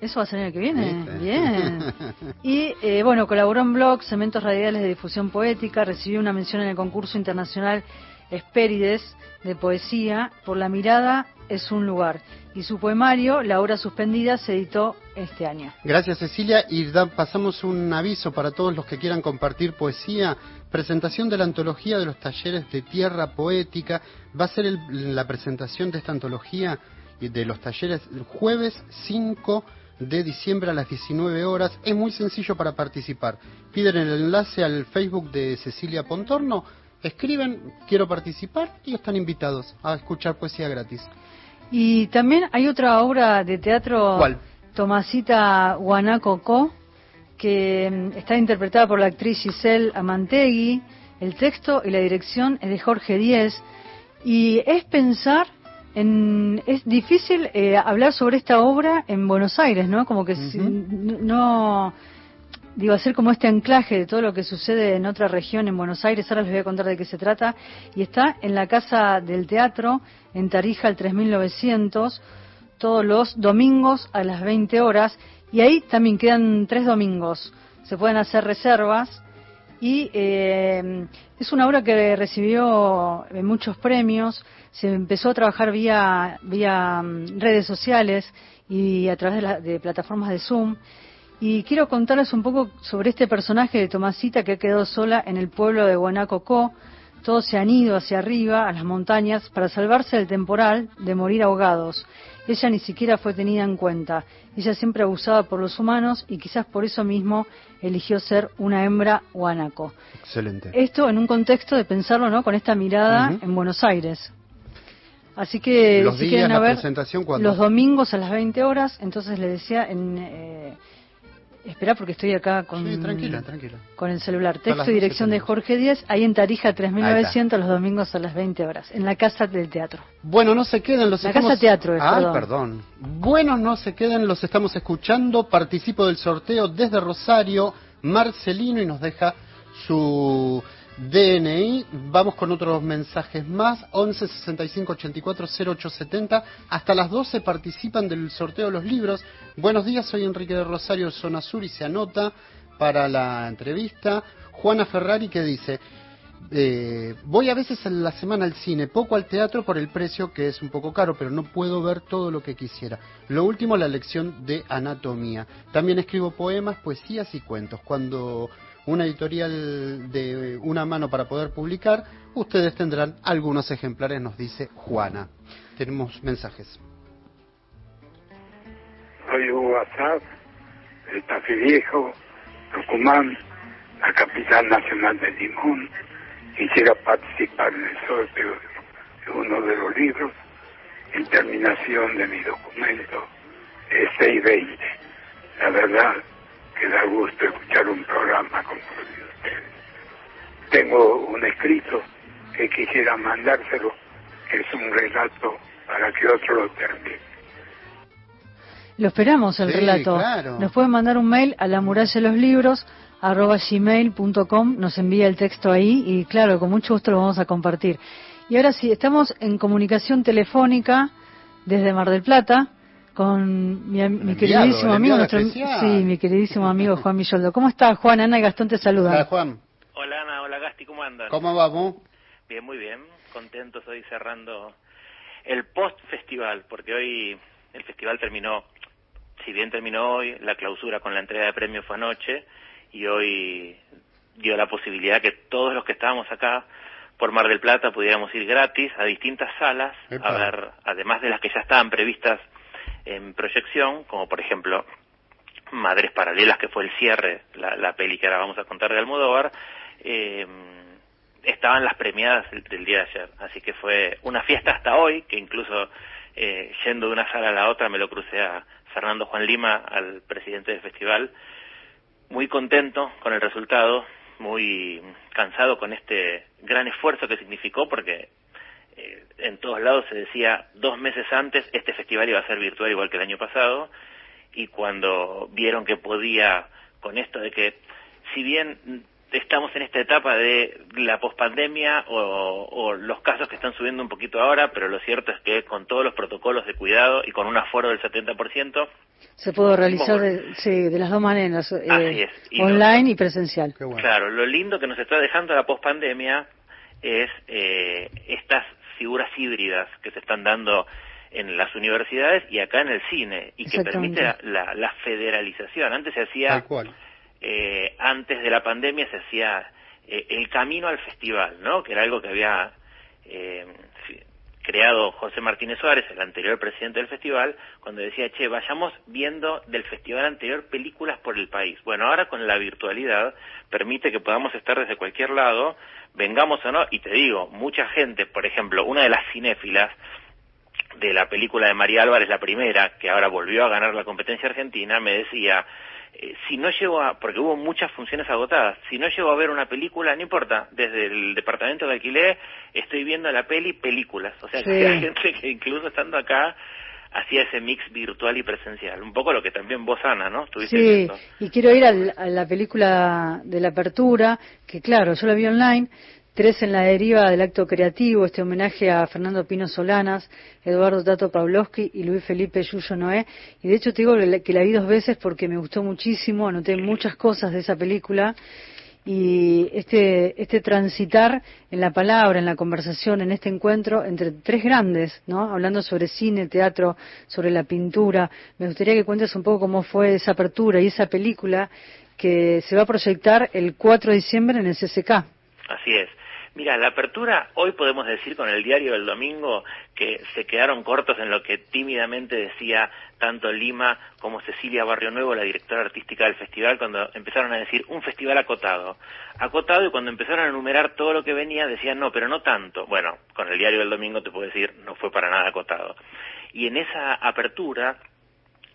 Eso va a ser el año que viene. Bien. Y eh, bueno, colaboró en blogs, cementos radiales de difusión poética, recibió una mención en el concurso internacional Espérides de poesía por La mirada es un lugar. Y su poemario, La hora suspendida, se editó este año. Gracias Cecilia y pasamos un aviso para todos los que quieran compartir poesía. Presentación de la antología de los talleres de tierra poética. Va a ser la presentación de esta antología y de los talleres el jueves 5 de diciembre a las 19 horas. Es muy sencillo para participar. Piden el enlace al Facebook de Cecilia Pontorno, escriben, quiero participar y están invitados a escuchar poesía gratis. Y también hay otra obra de teatro. ¿Cuál? Tomasita Guanacoco, que mm, está interpretada por la actriz Giselle Amantegui. El texto y la dirección es de Jorge Díez. Y es pensar en, es difícil eh, hablar sobre esta obra en Buenos Aires, ¿no? Como que si- no, digo, hacer como este anclaje de todo lo que sucede en otra región en Buenos Aires. Ahora les voy a contar de qué se trata. Y está en la Casa del Teatro, en Tarija, el 3900, todos los domingos a las 20 horas. Y ahí también quedan tres domingos. Se pueden hacer reservas. Y eh, es una obra que recibió eh, muchos premios. Se empezó a trabajar vía, vía mm, redes sociales y a través de, la- de plataformas de Zoom. Y quiero contarles un poco sobre este personaje de Tomasita que quedó sola en el pueblo de Guanacocó. Todos se han ido hacia arriba, a las montañas, para salvarse del temporal de morir ahogados. Ella ni siquiera fue tenida en cuenta. Ella siempre abusada por los humanos y quizás por eso mismo eligió ser una hembra guanaco. Excelente. Esto en un contexto de pensarlo, ¿no? Con esta mirada Ujú. en Buenos Aires. Así que Los si días, quieren la ver presentación, los domingos a las 20 horas, entonces le decía en eh, espera porque estoy acá con Sí, tranquila, tranquila. con el celular. Texto y 12 dirección de. Jorge Díez, ahí en Tarija Ahí 3900 los domingos a las 20 horas, en la Casa del Teatro. Bueno, no se queden, los La estamos... Casa Teatro es, Ah, perdón. perdón. Bueno, no se queden, los estamos escuchando. Participo del sorteo desde Rosario, Marcelino, y nos deja su DNI. Vamos con otros mensajes más. 11 65 84 0870. Hasta las 12 participan del sorteo de los libros. Buenos días, soy Enrique de Rosario, Zona Sur, y se anota para la entrevista. Juana Ferrari que dice, eh, voy a veces en la semana al cine, poco al teatro por el precio que es un poco caro, pero no puedo ver todo lo que quisiera. Lo último, la lección de anatomía. También escribo poemas, poesías y cuentos. Cuando una editorial de una mano para poder publicar, ustedes tendrán algunos ejemplares, nos dice Juana. Tenemos mensajes. Soy Hugo Azad, de Viejo, Tucumán, la capital nacional de Limón. Quisiera participar en el sorteo de uno de los libros en terminación de mi documento es 620. La verdad que da gusto escuchar un programa como el de ustedes. Tengo un escrito que quisiera mandárselo, es un relato para que otro lo termine. Lo esperamos el Sí, relato. claro. Nos pueden mandar un mail a la muralla de los libros arroba gmail.com, nos envía el texto ahí y claro, con mucho gusto lo vamos a compartir. Y ahora sí, estamos en comunicación telefónica desde Mar del Plata con mi, am- mi queridísimo amigo, nuestro, especial. sí, mi queridísimo amigo Juan Milloldo. ¿Cómo estás, Juan? Ana y Gastón te saludan. Hola, Juan. Hola Ana, hola Gasti, ¿cómo andan? ¿Cómo vamos? Bien, muy bien, contentos hoy cerrando el post-festival, porque hoy el festival terminó, si bien terminó hoy, la clausura con la entrega de premios fue anoche, y hoy dio la posibilidad que todos los que estábamos acá por Mar del Plata pudiéramos ir gratis a distintas salas Epa. a ver, además de las que ya estaban previstas en proyección, como por ejemplo Madres Paralelas, que fue el cierre, la, la peli que ahora vamos a contar de Almodóvar, eh, estaban las premiadas del, día de ayer. Así que fue una fiesta hasta hoy, que incluso eh, yendo de una sala a la otra me lo crucé a Fernando Juan Lima, al presidente del festival, muy contento con el resultado, muy cansado con este gran esfuerzo que significó, porque eh, en todos lados se decía dos meses antes este festival iba a ser virtual igual que el año pasado, y cuando vieron que podía, con esto de que si bien estamos en esta etapa de la pospandemia o, o los casos que están subiendo un poquito ahora, pero lo cierto es que con todos los protocolos de cuidado y con un aforo del 70%, Se pudo realizar de, sí, de las dos maneras, eh, Así es. Y online y presencial. Claro, lo lindo que nos está dejando la pospandemia es eh, estas figuras híbridas que se están dando en las universidades y acá en el cine y que permite la, la- la federalización. Antes se hacía, cual. eh, antes de la pandemia se hacía eh, el camino al festival, ¿no? Que era algo que había eh, creado José Martínez Suárez, el anterior presidente del festival, cuando decía, che, vayamos viendo del festival anterior películas por el país. Bueno, ahora con la virtualidad permite que podamos estar desde cualquier lado, vengamos o no, y te digo, mucha gente, por ejemplo, una de las cinéfilas de la película de María Álvarez, la primera, que ahora volvió a ganar la competencia argentina, me decía, eh, si no llego a, porque hubo muchas funciones agotadas, si no llego a ver una película, no importa, desde el departamento de alquiler estoy viendo la peli, películas. O sea, que hay gente que incluso estando acá hacía ese mix virtual y presencial. Un poco lo que también vos, Ana, ¿no? Estuviste sí, y quiero ir a la película de la apertura, que claro, yo la vi online, Tres en la deriva del acto creativo, este homenaje a Fernando Pino Solanas, Eduardo Tato Pavlovsky y Luis Felipe Yuyo Noé. Y de hecho te digo que la vi dos veces porque me gustó muchísimo, anoté muchas cosas de esa película y este, este transitar en la palabra, en la conversación, en este encuentro entre tres grandes, ¿no? Hablando sobre cine, teatro, sobre la pintura. Me gustaría que cuentes un poco cómo fue esa apertura y esa película que se va a proyectar el 4 de diciembre en el CCK. Así es. Mira, la apertura, hoy podemos decir con el diario del domingo que se quedaron cortos en lo que tímidamente decía tanto Lima como Cecilia Barrio Nuevo, la directora artística del festival, cuando empezaron a decir un festival acotado. Acotado y cuando empezaron a enumerar todo lo que venía decían no, pero no tanto. Bueno, con el diario del domingo te puedo decir no fue para nada acotado. Y en esa apertura,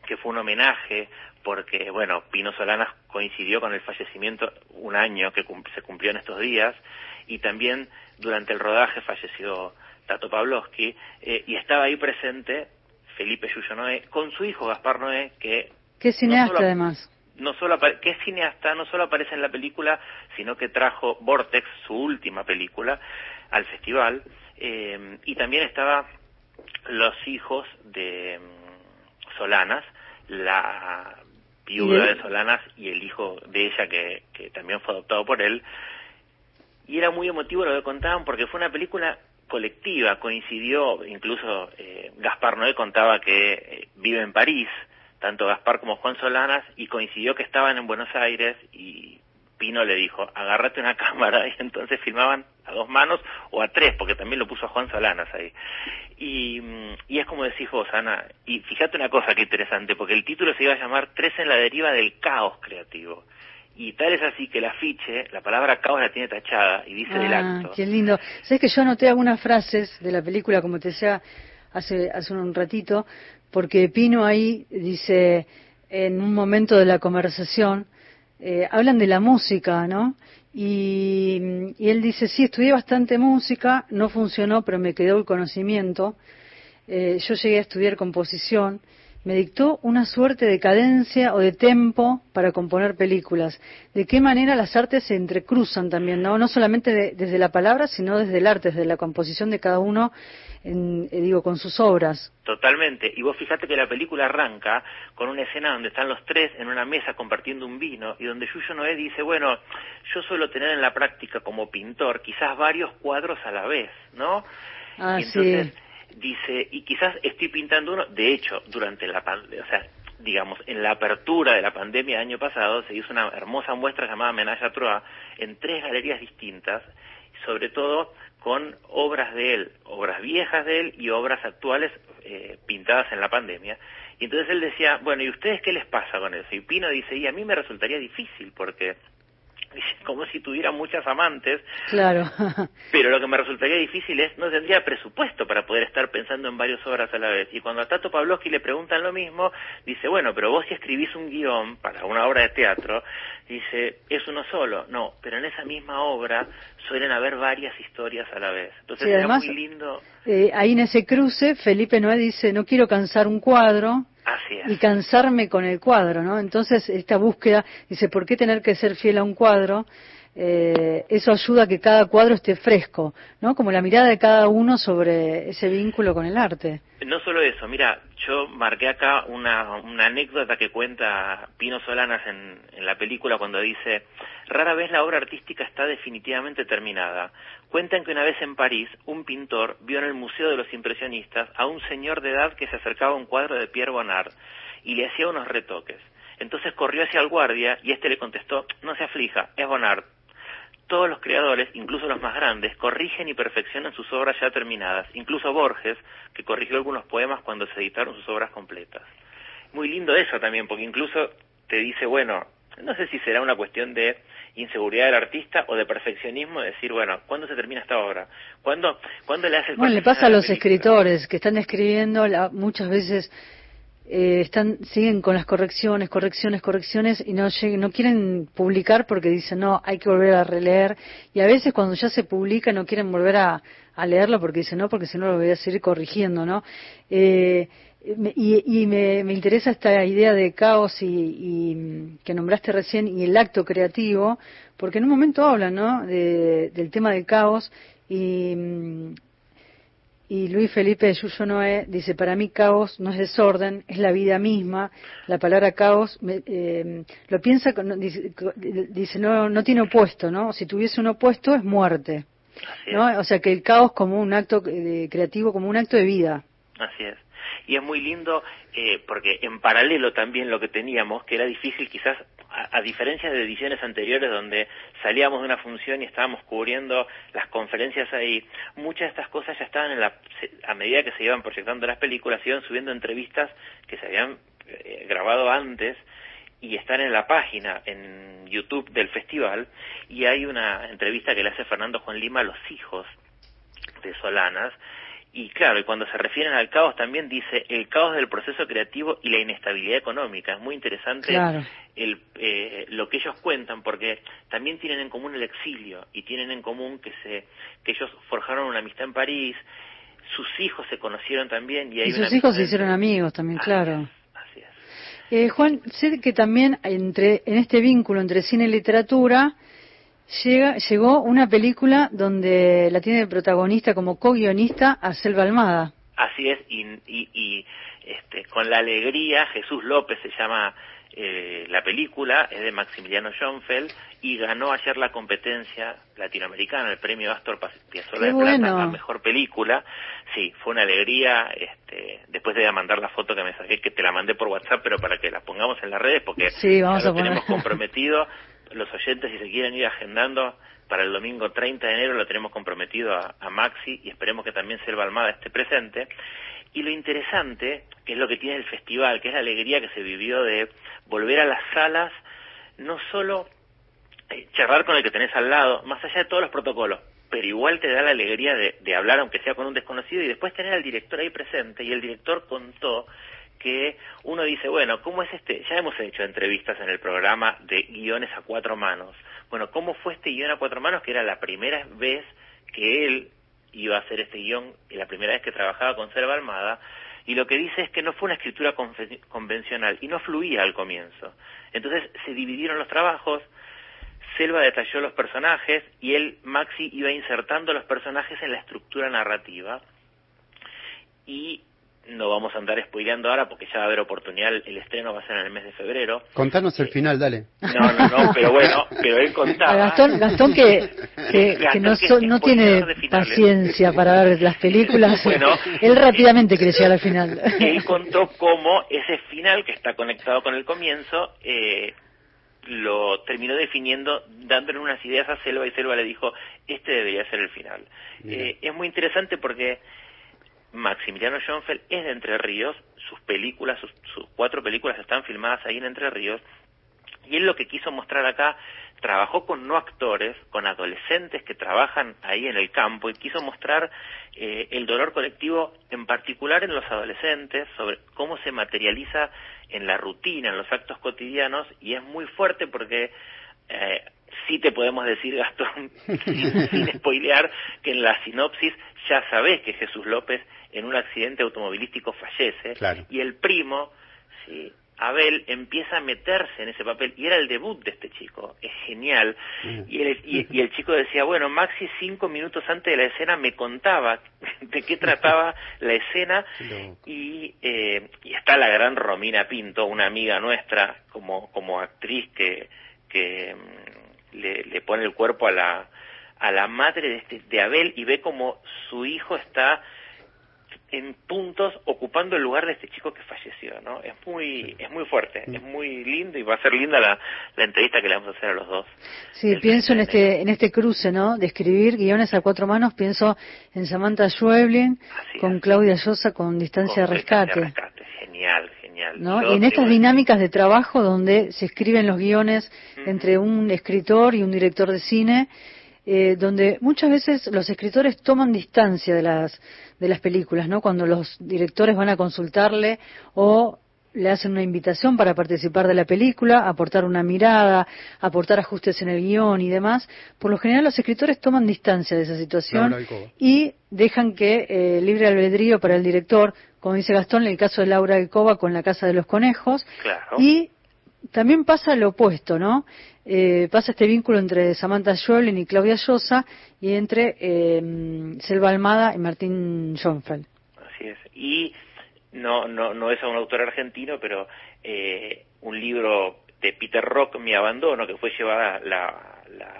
que fue un homenaje porque, bueno, Pino Solanas coincidió con el fallecimiento un año que se cumplió en estos días, y también durante el rodaje falleció Tato Pavlovsky eh, y estaba ahí presente Felipe Yuyo Noé con su hijo Gaspar Noé que qué cineasta además. no solo que es cineasta no solo aparece en la película sino que trajo Vortex su última película al festival eh, y también estaba los hijos de mm, Solanas la viuda de Solanas y el hijo de ella que, que también fue adoptado por él y era muy emotivo lo que contaban porque fue una película colectiva, coincidió, incluso eh, Gaspar Noé contaba que eh, vive en París, tanto Gaspar como Juan Solanas, y coincidió que estaban en Buenos Aires y Pino le dijo, agárrate una cámara, y entonces filmaban a dos manos o a tres, porque también lo puso a Juan Solanas ahí. Y, mm, y es como decís vos, Ana, y fíjate una cosa que interesante, porque el título se iba a llamar Tres en la deriva del caos creativo. Y tal es así que el afiche, la palabra caos la tiene tachada y dice del ah, acto. Qué lindo. Sabes que yo anoté algunas frases de la película, como te decía hace, hace un ratito, porque Pino ahí dice, en un momento de la conversación, eh, hablan de la música, ¿no? Y, y, él dice, sí, estudié bastante música, no funcionó, pero me quedó el conocimiento. Eh, yo llegué a estudiar composición me dictó una suerte de cadencia o de tempo para componer películas. De qué manera las artes se entrecruzan también, no, no solamente desde la palabra, sino desde el arte, desde la composición de cada uno, en, eh, digo, con sus obras. Totalmente. Y vos fíjate que la película arranca con una escena donde están los tres en una mesa compartiendo un vino y donde Yuyo Noé dice, bueno, yo suelo tener en la práctica como pintor quizás varios cuadros a la vez, ¿no? Ah, sí dice, y quizás estoy pintando uno, de hecho, durante la pandemia, o sea, digamos, en la apertura de la pandemia del año pasado se hizo una hermosa muestra llamada Menage a Troa en tres galerías distintas, sobre todo con obras de él, obras viejas de él y obras actuales eh, pintadas en la pandemia. Y entonces él decía, bueno, ¿y ustedes qué les pasa con eso? Y Pino dice, y a mí me resultaría difícil porque como si tuviera muchas amantes. Claro. pero lo que me resultaría difícil es, no tendría presupuesto para poder estar pensando en varias obras a la vez. Y cuando a Tato Pavlovsky le preguntan lo mismo, dice, bueno, pero vos si escribís un guion para una obra de teatro, dice, es uno solo. No, pero en esa misma obra suelen haber varias historias a la vez. Entonces sí, además, muy lindo. Eh, ahí en ese cruce, Felipe Noé dice, no quiero cansar un cuadro, y cansarme con el cuadro, ¿no? Entonces, esta búsqueda, dice, ¿por qué tener que ser fiel a un cuadro? Eh, eso ayuda a que cada cuadro esté fresco, ¿no? Como la mirada de cada uno sobre ese vínculo con el arte. No solo eso, mira, yo marqué acá una, anécdota que cuenta Pino Solanas en, en la película cuando dice, rara vez la obra artística está definitivamente terminada. Cuentan que una vez en París, un pintor vio en el Museo de los Impresionistas a un señor de edad que se acercaba a un cuadro de Pierre Bonnard y le hacía unos retoques. Entonces corrió hacia el guardia y este le contestó, no se aflija, es Bonnard. Todos los creadores, incluso los más grandes, corrigen y perfeccionan sus obras ya terminadas, incluso Borges, que corrigió algunos poemas cuando se editaron sus obras completas. Muy lindo eso también, porque incluso te dice, bueno, no sé si será una cuestión de inseguridad del artista o de perfeccionismo, de decir, bueno, ¿cuándo se termina esta obra? ¿Cuándo, ¿cuándo le hace el Bueno, le pasa a los película? escritores que están escribiendo la- muchas veces eh, están siguen con las correcciones, correcciones, correcciones y no lleg- no quieren publicar porque dicen no hay que volver a releer y a veces cuando ya se publica no quieren volver a, leerlo porque dicen no porque si no lo voy a seguir corrigiendo, ¿no? Eh, y y me, me interesa esta idea de caos y, y, que nombraste recién y el acto creativo porque en un momento hablan, ¿no? De- del tema del caos y y Luis Felipe de Yuyo Noé dice, para mí caos no es desorden, es la vida misma. La palabra caos me- eh, lo piensa, dice, no, no tiene opuesto, ¿no? Si tuviese un opuesto es muerte. ¿no? O sea que el caos como un acto de- creativo, como un acto de vida. Así es. Y es muy lindo eh, porque en paralelo también lo que teníamos, que era difícil quizás, a, diferencia de ediciones anteriores donde salíamos de una función y estábamos cubriendo las conferencias ahí, muchas de estas cosas ya estaban en la, a medida que se iban proyectando las películas, se iban subiendo entrevistas que se habían eh, grabado antes y están en la página en YouTube del festival y hay una entrevista que le hace Fernando Juan Lima a los hijos de Solanas y claro, y cuando se refieren al caos también dice el caos del proceso creativo y la inestabilidad económica. Es muy interesante Claro. el, eh, lo que ellos cuentan porque también tienen en común el exilio y tienen en común que se que ellos forjaron una amistad en París, sus hijos se conocieron también y hay Y una sus hijos se hicieron amigos también, claro. Así es. Eh, Juan, sé que también entre, en este vínculo entre cine y literatura llega, llegó una película donde la tiene de protagonista como co-guionista a Selva Almada. Así es, y, y, y, este, con la alegría, Jesús López se llama eh, la película, es de Maximiliano Schoenfeld, y ganó ayer la competencia latinoamericana, el premio Astor Piazzolla de Plata a Mejor Película. Sí, fue una alegría, este, después de mandar la foto que me saqué, que te la mandé por WhatsApp, pero para que la pongamos en las redes, porque Sí, vamos ya a lo poner. tenemos comprometido, los oyentes si se quieren ir agendando, para el domingo 30 de enero lo tenemos comprometido a, Maxi y esperemos que también Selva Almada esté presente. Y lo interesante, que es lo que tiene el festival, que es la alegría que se vivió de volver a las salas, no solo eh, charlar con el que tenés al lado, más allá de todos los protocolos, pero igual te da la alegría de hablar, aunque sea con un desconocido, y después tener al director ahí presente, y el director contó que uno dice, bueno, ¿cómo es este? Ya hemos hecho entrevistas en el programa de guiones a cuatro manos. Bueno, ¿cómo fue este guion a cuatro manos? Que era la primera vez que él iba a hacer este guion, y la primera vez que trabajaba con Selva Almada, y lo que dice es que no fue una escritura convencional y no fluía al comienzo. Entonces se dividieron los trabajos, Selva detalló los personajes y él, Maxi, iba insertando los personajes en la estructura narrativa. Y no vamos a andar spoileando ahora porque ya va a haber oportunidad, el estreno va a ser en el mes de febrero. Contanos el final, dale. No, no, no, pero bueno, pero él A contaba... Gastón, Gastón que, que, que no, so- no tiene paciencia para ver las películas, Bueno. él rápidamente quiere llegar al final. él contó cómo ese final que está conectado con el comienzo eh, lo terminó definiendo dándole unas ideas a Selva y Selva le dijo este debería ser el final Eh, es muy interesante porque Maximiliano Schoenfeld es de Entre Ríos sus películas sus, cuatro películas están filmadas ahí en Entre Ríos y él lo que quiso mostrar acá, trabajó con no actores, con adolescentes que trabajan ahí en el campo y quiso mostrar eh, el dolor colectivo, en particular en los adolescentes, sobre cómo se materializa en la rutina, en los actos cotidianos, y es muy fuerte porque eh, sí te podemos decir, Gastón, sin, sin spoilear, que en la sinopsis ya sabés que Jesús López en un accidente automovilístico fallece, Claro. y el primo, sí, Abel empieza a meterse en ese papel y era el debut de este chico, es genial. Y el, y, y el chico decía, bueno, Maxi cinco minutos antes de la escena me contaba de qué trataba la escena y, eh, y está la gran Romina Pinto, una amiga nuestra como, como actriz que, que mm, le, le pone el cuerpo a la, a la madre de, este, de Abel y ve como su hijo está en puntos ocupando el lugar de este chico que falleció, ¿no? Es muy, es muy fuerte, es muy lindo y va a ser linda la, la entrevista que le vamos a hacer a los dos. Sí, pienso en este, en este cruce, ¿no? De escribir guiones a cuatro manos, pienso en Samantha Schweblin, con Claudia Llosa, con Distancia de Con Rescate. de Rescate, Genial, genial. ¿no? y en estas dinámicas de trabajo donde se escriben los guiones entre un escritor y un director de cine, eh, donde muchas veces los escritores toman distancia de las de las películas, ¿no? Cuando los directores van a consultarle o le hacen una invitación para participar de la película, aportar una mirada, aportar ajustes en el guion y demás. Por lo general los escritores toman distancia de esa situación y dejan que eh, libre albedrío para el director, como dice Gastón, en el caso de Laura Alcoba con La Casa de los Conejos. Y también pasa lo opuesto, ¿no? Eh, pasa este vínculo entre Samantha Schoelen y Claudia Llosa y entre eh, Selva Almada y Martín Schoenfeld. Así es. Y no, no, no es a un autor argentino, pero eh, un libro de Peter Rock, Mi Abandono, que fue llevada la,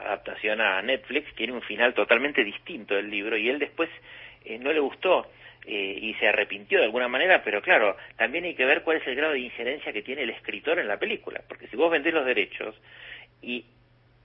adaptación a Netflix, tiene un final totalmente distinto del libro y él después eh, no le gustó. Eh, y se arrepintió de alguna manera, pero claro, también hay que ver cuál es el grado de injerencia que tiene el escritor en la película, porque si vos vendés los derechos y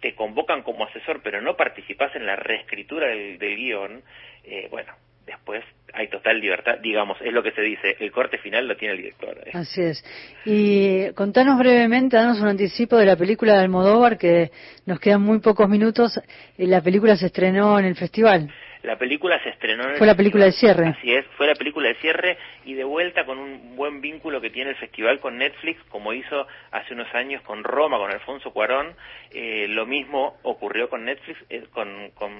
te convocan como asesor, pero no participás en la reescritura del, guion, eh, bueno, después hay total libertad, digamos, es lo que se dice, el corte final lo tiene el director. ¿eh? Así es. Y contanos brevemente, danos un anticipo de la película de Almodóvar, que nos quedan muy pocos minutos, la película se estrenó en el festival. La película se estrenó en Fue la película de cierre. Así es, fue la película de cierre y de vuelta con un buen vínculo que tiene el festival con Netflix, como hizo hace unos años con Roma, con Alfonso Cuarón. Eh, lo mismo ocurrió con Netflix, eh, con, con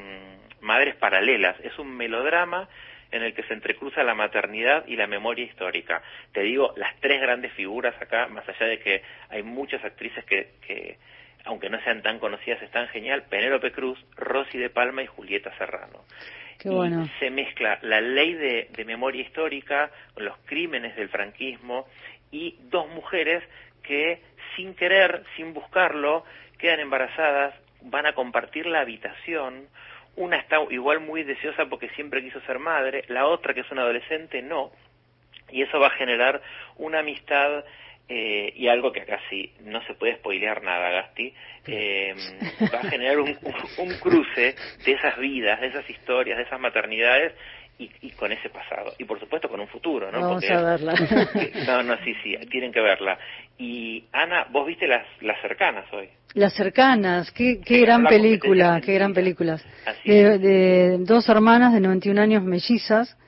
Madres Paralelas. Es un melodrama en el que se entrecruza la maternidad y la memoria histórica. Te digo, las tres grandes figuras acá, más allá de que hay muchas actrices que, que aunque no sean tan conocidas, están genial, Penélope Cruz, Rosy de Palma y Julieta Serrano. Qué bueno. se mezcla la ley de, de memoria histórica con los crímenes del franquismo y dos mujeres que sin querer, sin buscarlo, quedan embarazadas, van a compartir la habitación, una está igual muy deseosa porque siempre quiso ser madre, la otra que es una adolescente no, y eso va a generar una amistad eh, y algo que acá sí no se puede spoilear nada, Gasti, eh, va a generar un, un, cruce de esas vidas, de esas historias, de esas maternidades y, y, con ese pasado. Y por supuesto con un futuro, ¿no? Vamos a verla. no, no, sí, sí, tienen que verla. Y Ana, vos viste las, las cercanas hoy. Las cercanas, qué, qué gran película, qué gran películas. De, de, dos hermanas de 91 años mellizas,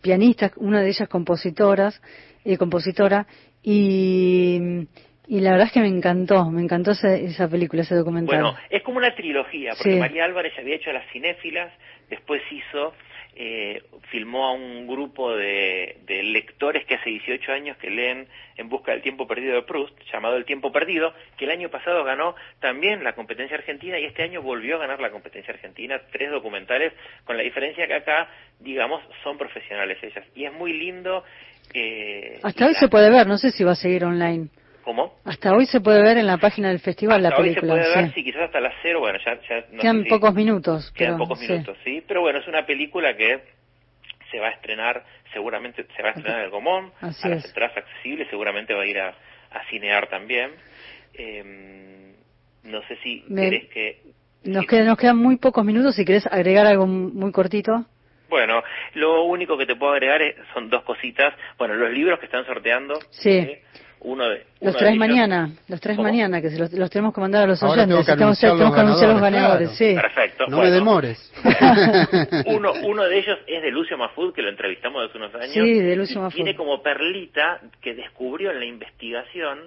pianistas, una de ellas compositoras, eh, compositora, y, y la verdad es que me encantó, me encantó esa, esa película, ese documental. Bueno, es como una trilogía, porque María Álvarez había hecho Las Cinéfilas, después hizo eh, filmó a un grupo de, de, lectores que hace 18 años que leen En busca del tiempo perdido de Proust, llamado El tiempo perdido, que el año pasado ganó también la competencia argentina y este año volvió a ganar la competencia argentina, tres documentales, con la diferencia que acá, digamos, son profesionales ellas. Y es muy lindo. Eh, Hasta hoy se puede ver, no sé si va a seguir online. ¿Cómo? Hasta hoy se puede ver en la página del festival hasta la película. Hoy se puede ver, sí. quizás hasta las cero, bueno, ya... ya no quedan sé pocos si, minutos. Quedan pero, pocos minutos, sí. sí. Pero bueno, es una película que se va a estrenar, seguramente se va a estrenar en el Gomón, Así a las es. entradas accesibles, seguramente va a ir a, a cinear también. Eh, no sé si Me, querés que... Nos, queda, nos quedan muy pocos minutos, si querés agregar algo muy cortito. Bueno, lo único que te puedo agregar es, son dos cositas. Bueno, los libros que están sorteando. Sí. ¿sí? Uno de, uno los tres de mañana, los tres ¿Cómo? mañana, que se los, los, tenemos que mandar a los Ahora oyentes. tengo que Estamos, tenemos que anunciar los ganadores, claro. sí. Perfecto. No bueno, me demores. uno, uno de ellos es de Lucio Mafud, que lo entrevistamos hace unos años. Sí, de Lucio y Mafud. Tiene como perlita que descubrió en la investigación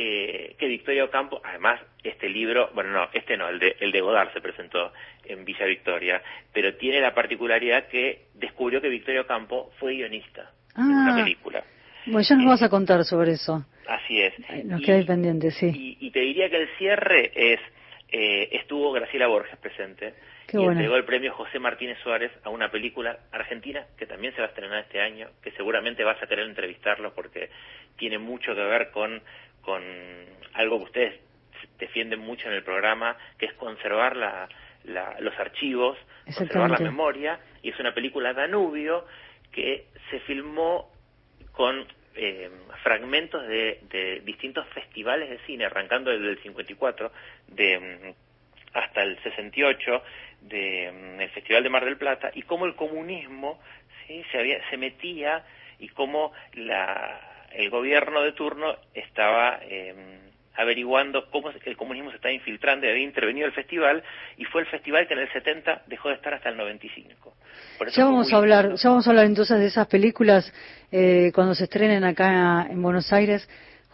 eh, que Victoria Ocampo, además, este libro, bueno, no, este no, el de, el de Godard se presentó en Villa Victoria, pero tiene la particularidad que descubrió que Victoria Ocampo fue guionista ah, en una película. Bueno, ya nos vas a contar sobre eso. Así es. Nos queda ahí pendiente, sí. Y, y, te diría que el cierre es, eh, estuvo Graciela Borges presente Qué y entregó el premio José Martínez Suárez a una película argentina que también se va a estrenar este año, que seguramente vas a querer entrevistarlo porque tiene mucho que ver con, con algo que ustedes defienden mucho en el programa, que es conservar la, la, los archivos, conservar la memoria, y es una película Danubio que se filmó con eh, fragmentos de, de, distintos festivales de cine, arrancando desde el 54 de, hasta el 68 del de, Festival de Mar del Plata, y cómo el comunismo ¿sí? se, había, se metía y cómo la, el gobierno de turno estaba eh, averiguando cómo el comunismo se estaba infiltrando y había intervenido el festival y fue el festival que en el 70 dejó de estar hasta el 95. ya vamos a hablar, ya vamos a hablar entonces de esas películas eh, cuando se estrenen acá en Buenos Aires.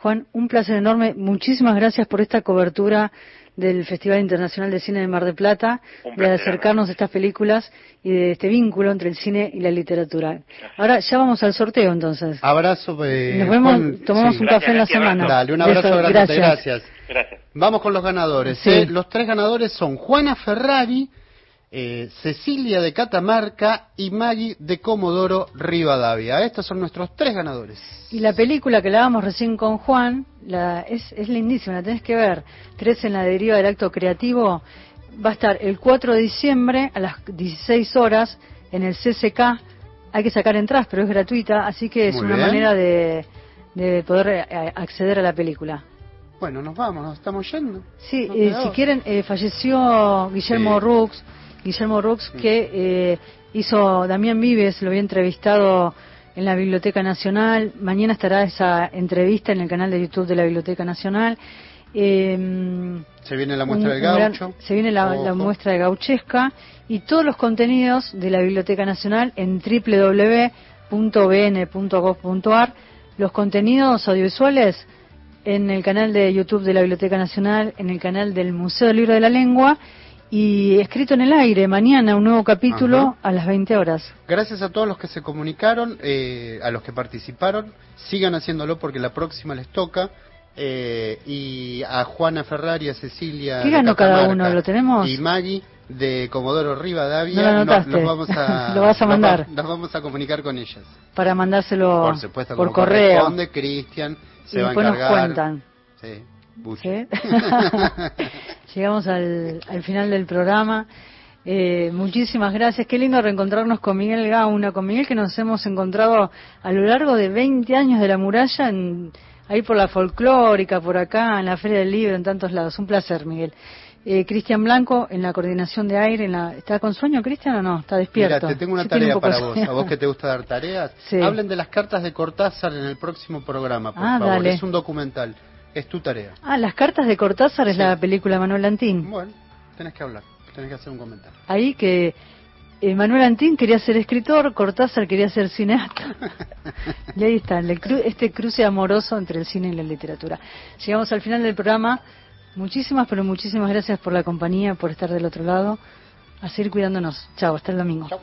Juan, un placer enorme. Muchísimas gracias por esta cobertura del Festival Internacional de Cine de Mar del Plata, de acercarnos a estas películas y de este vínculo entre el cine y la literatura. Ahora ya vamos al sorteo entonces. Abrazo. Eh, Nos vemos, tomamos un café en la semana. Dale, un abrazo grande, gracias. gracias. Vamos con los ganadores. ¿eh? Los tres ganadores son Juana Ferrari, eh, Cecilia de Catamarca y Maggie de Comodoro Rivadavia. Estos son nuestros tres ganadores. Y la película que la damos recién con Juan la, es, es lindísima, la tenés que ver. Tres en la deriva del acto creativo. Va a estar el 4 de diciembre a las 16 horas en el CCK. Hay que sacar entradas, pero es gratuita, así que es una manera de, de poder eh, acceder a la película. Bueno, nos vamos, nos estamos yendo. Sí, eh, si quieren, falleció Guillermo Rux Guillermo Rux, que eh, hizo Damián Vives, lo había entrevistado en la Biblioteca Nacional. Mañana estará esa entrevista en el canal de YouTube de la Biblioteca Nacional. Eh, se viene la muestra del gaucho. se viene la, la, muestra de gauchesca y todos los contenidos de la Biblioteca Nacional en www.bn.gov.ar. Los contenidos audiovisuales en el canal de YouTube de la Biblioteca Nacional, en el canal del Museo del Libro de la Lengua y escrito en el aire, mañana un nuevo capítulo a las 20 horas. Gracias a todos los que se comunicaron, eh, a los que participaron, sigan haciéndolo porque la próxima les toca. Eh, y a Juana Ferrari, a Cecilia. ¿Qué ganó cada uno? ¿Lo tenemos? Y Maggie de Comodoro Rivadavia. No lo vamos a, lo vas a mandar. Nos, vamos a comunicar con ellas. Para mandárselo por, supuesto, por correo. Cristian se y va a encargar. nos cuentan. Sí. Llegamos al, al, final del programa. Eh, muchísimas gracias. Qué lindo reencontrarnos con Miguel Gauna, con Miguel que nos hemos encontrado a lo largo de 20 años de la muralla, en, ahí por la folclórica, por acá, en la Feria del Libro, en tantos lados. Un placer, Miguel. Eh, Cristian Blanco en la coordinación de aire. En la... ¿Está con sueño, Cristian, o no? ¿Está despierto? Mira, te tengo una tarea para vos. A vos que te gusta dar tareas. Sí. Hablen de las cartas de Cortázar en el próximo programa, por ah, favor. Dale. Es un documental. Es tu tarea. Ah, Las cartas de Cortázar es la película Manuel Antín. Bueno, tenés que hablar, tenés que hacer un comentario. Ahí que eh, Manuel Antín quería ser escritor, Cortázar quería ser cineasta. y ahí está, cru este cruce amoroso entre el cine y la literatura. Llegamos al final del programa. Muchísimas, pero muchísimas gracias por la compañía, por estar del otro lado. A seguir cuidándonos. Chao, hasta el domingo. Chao.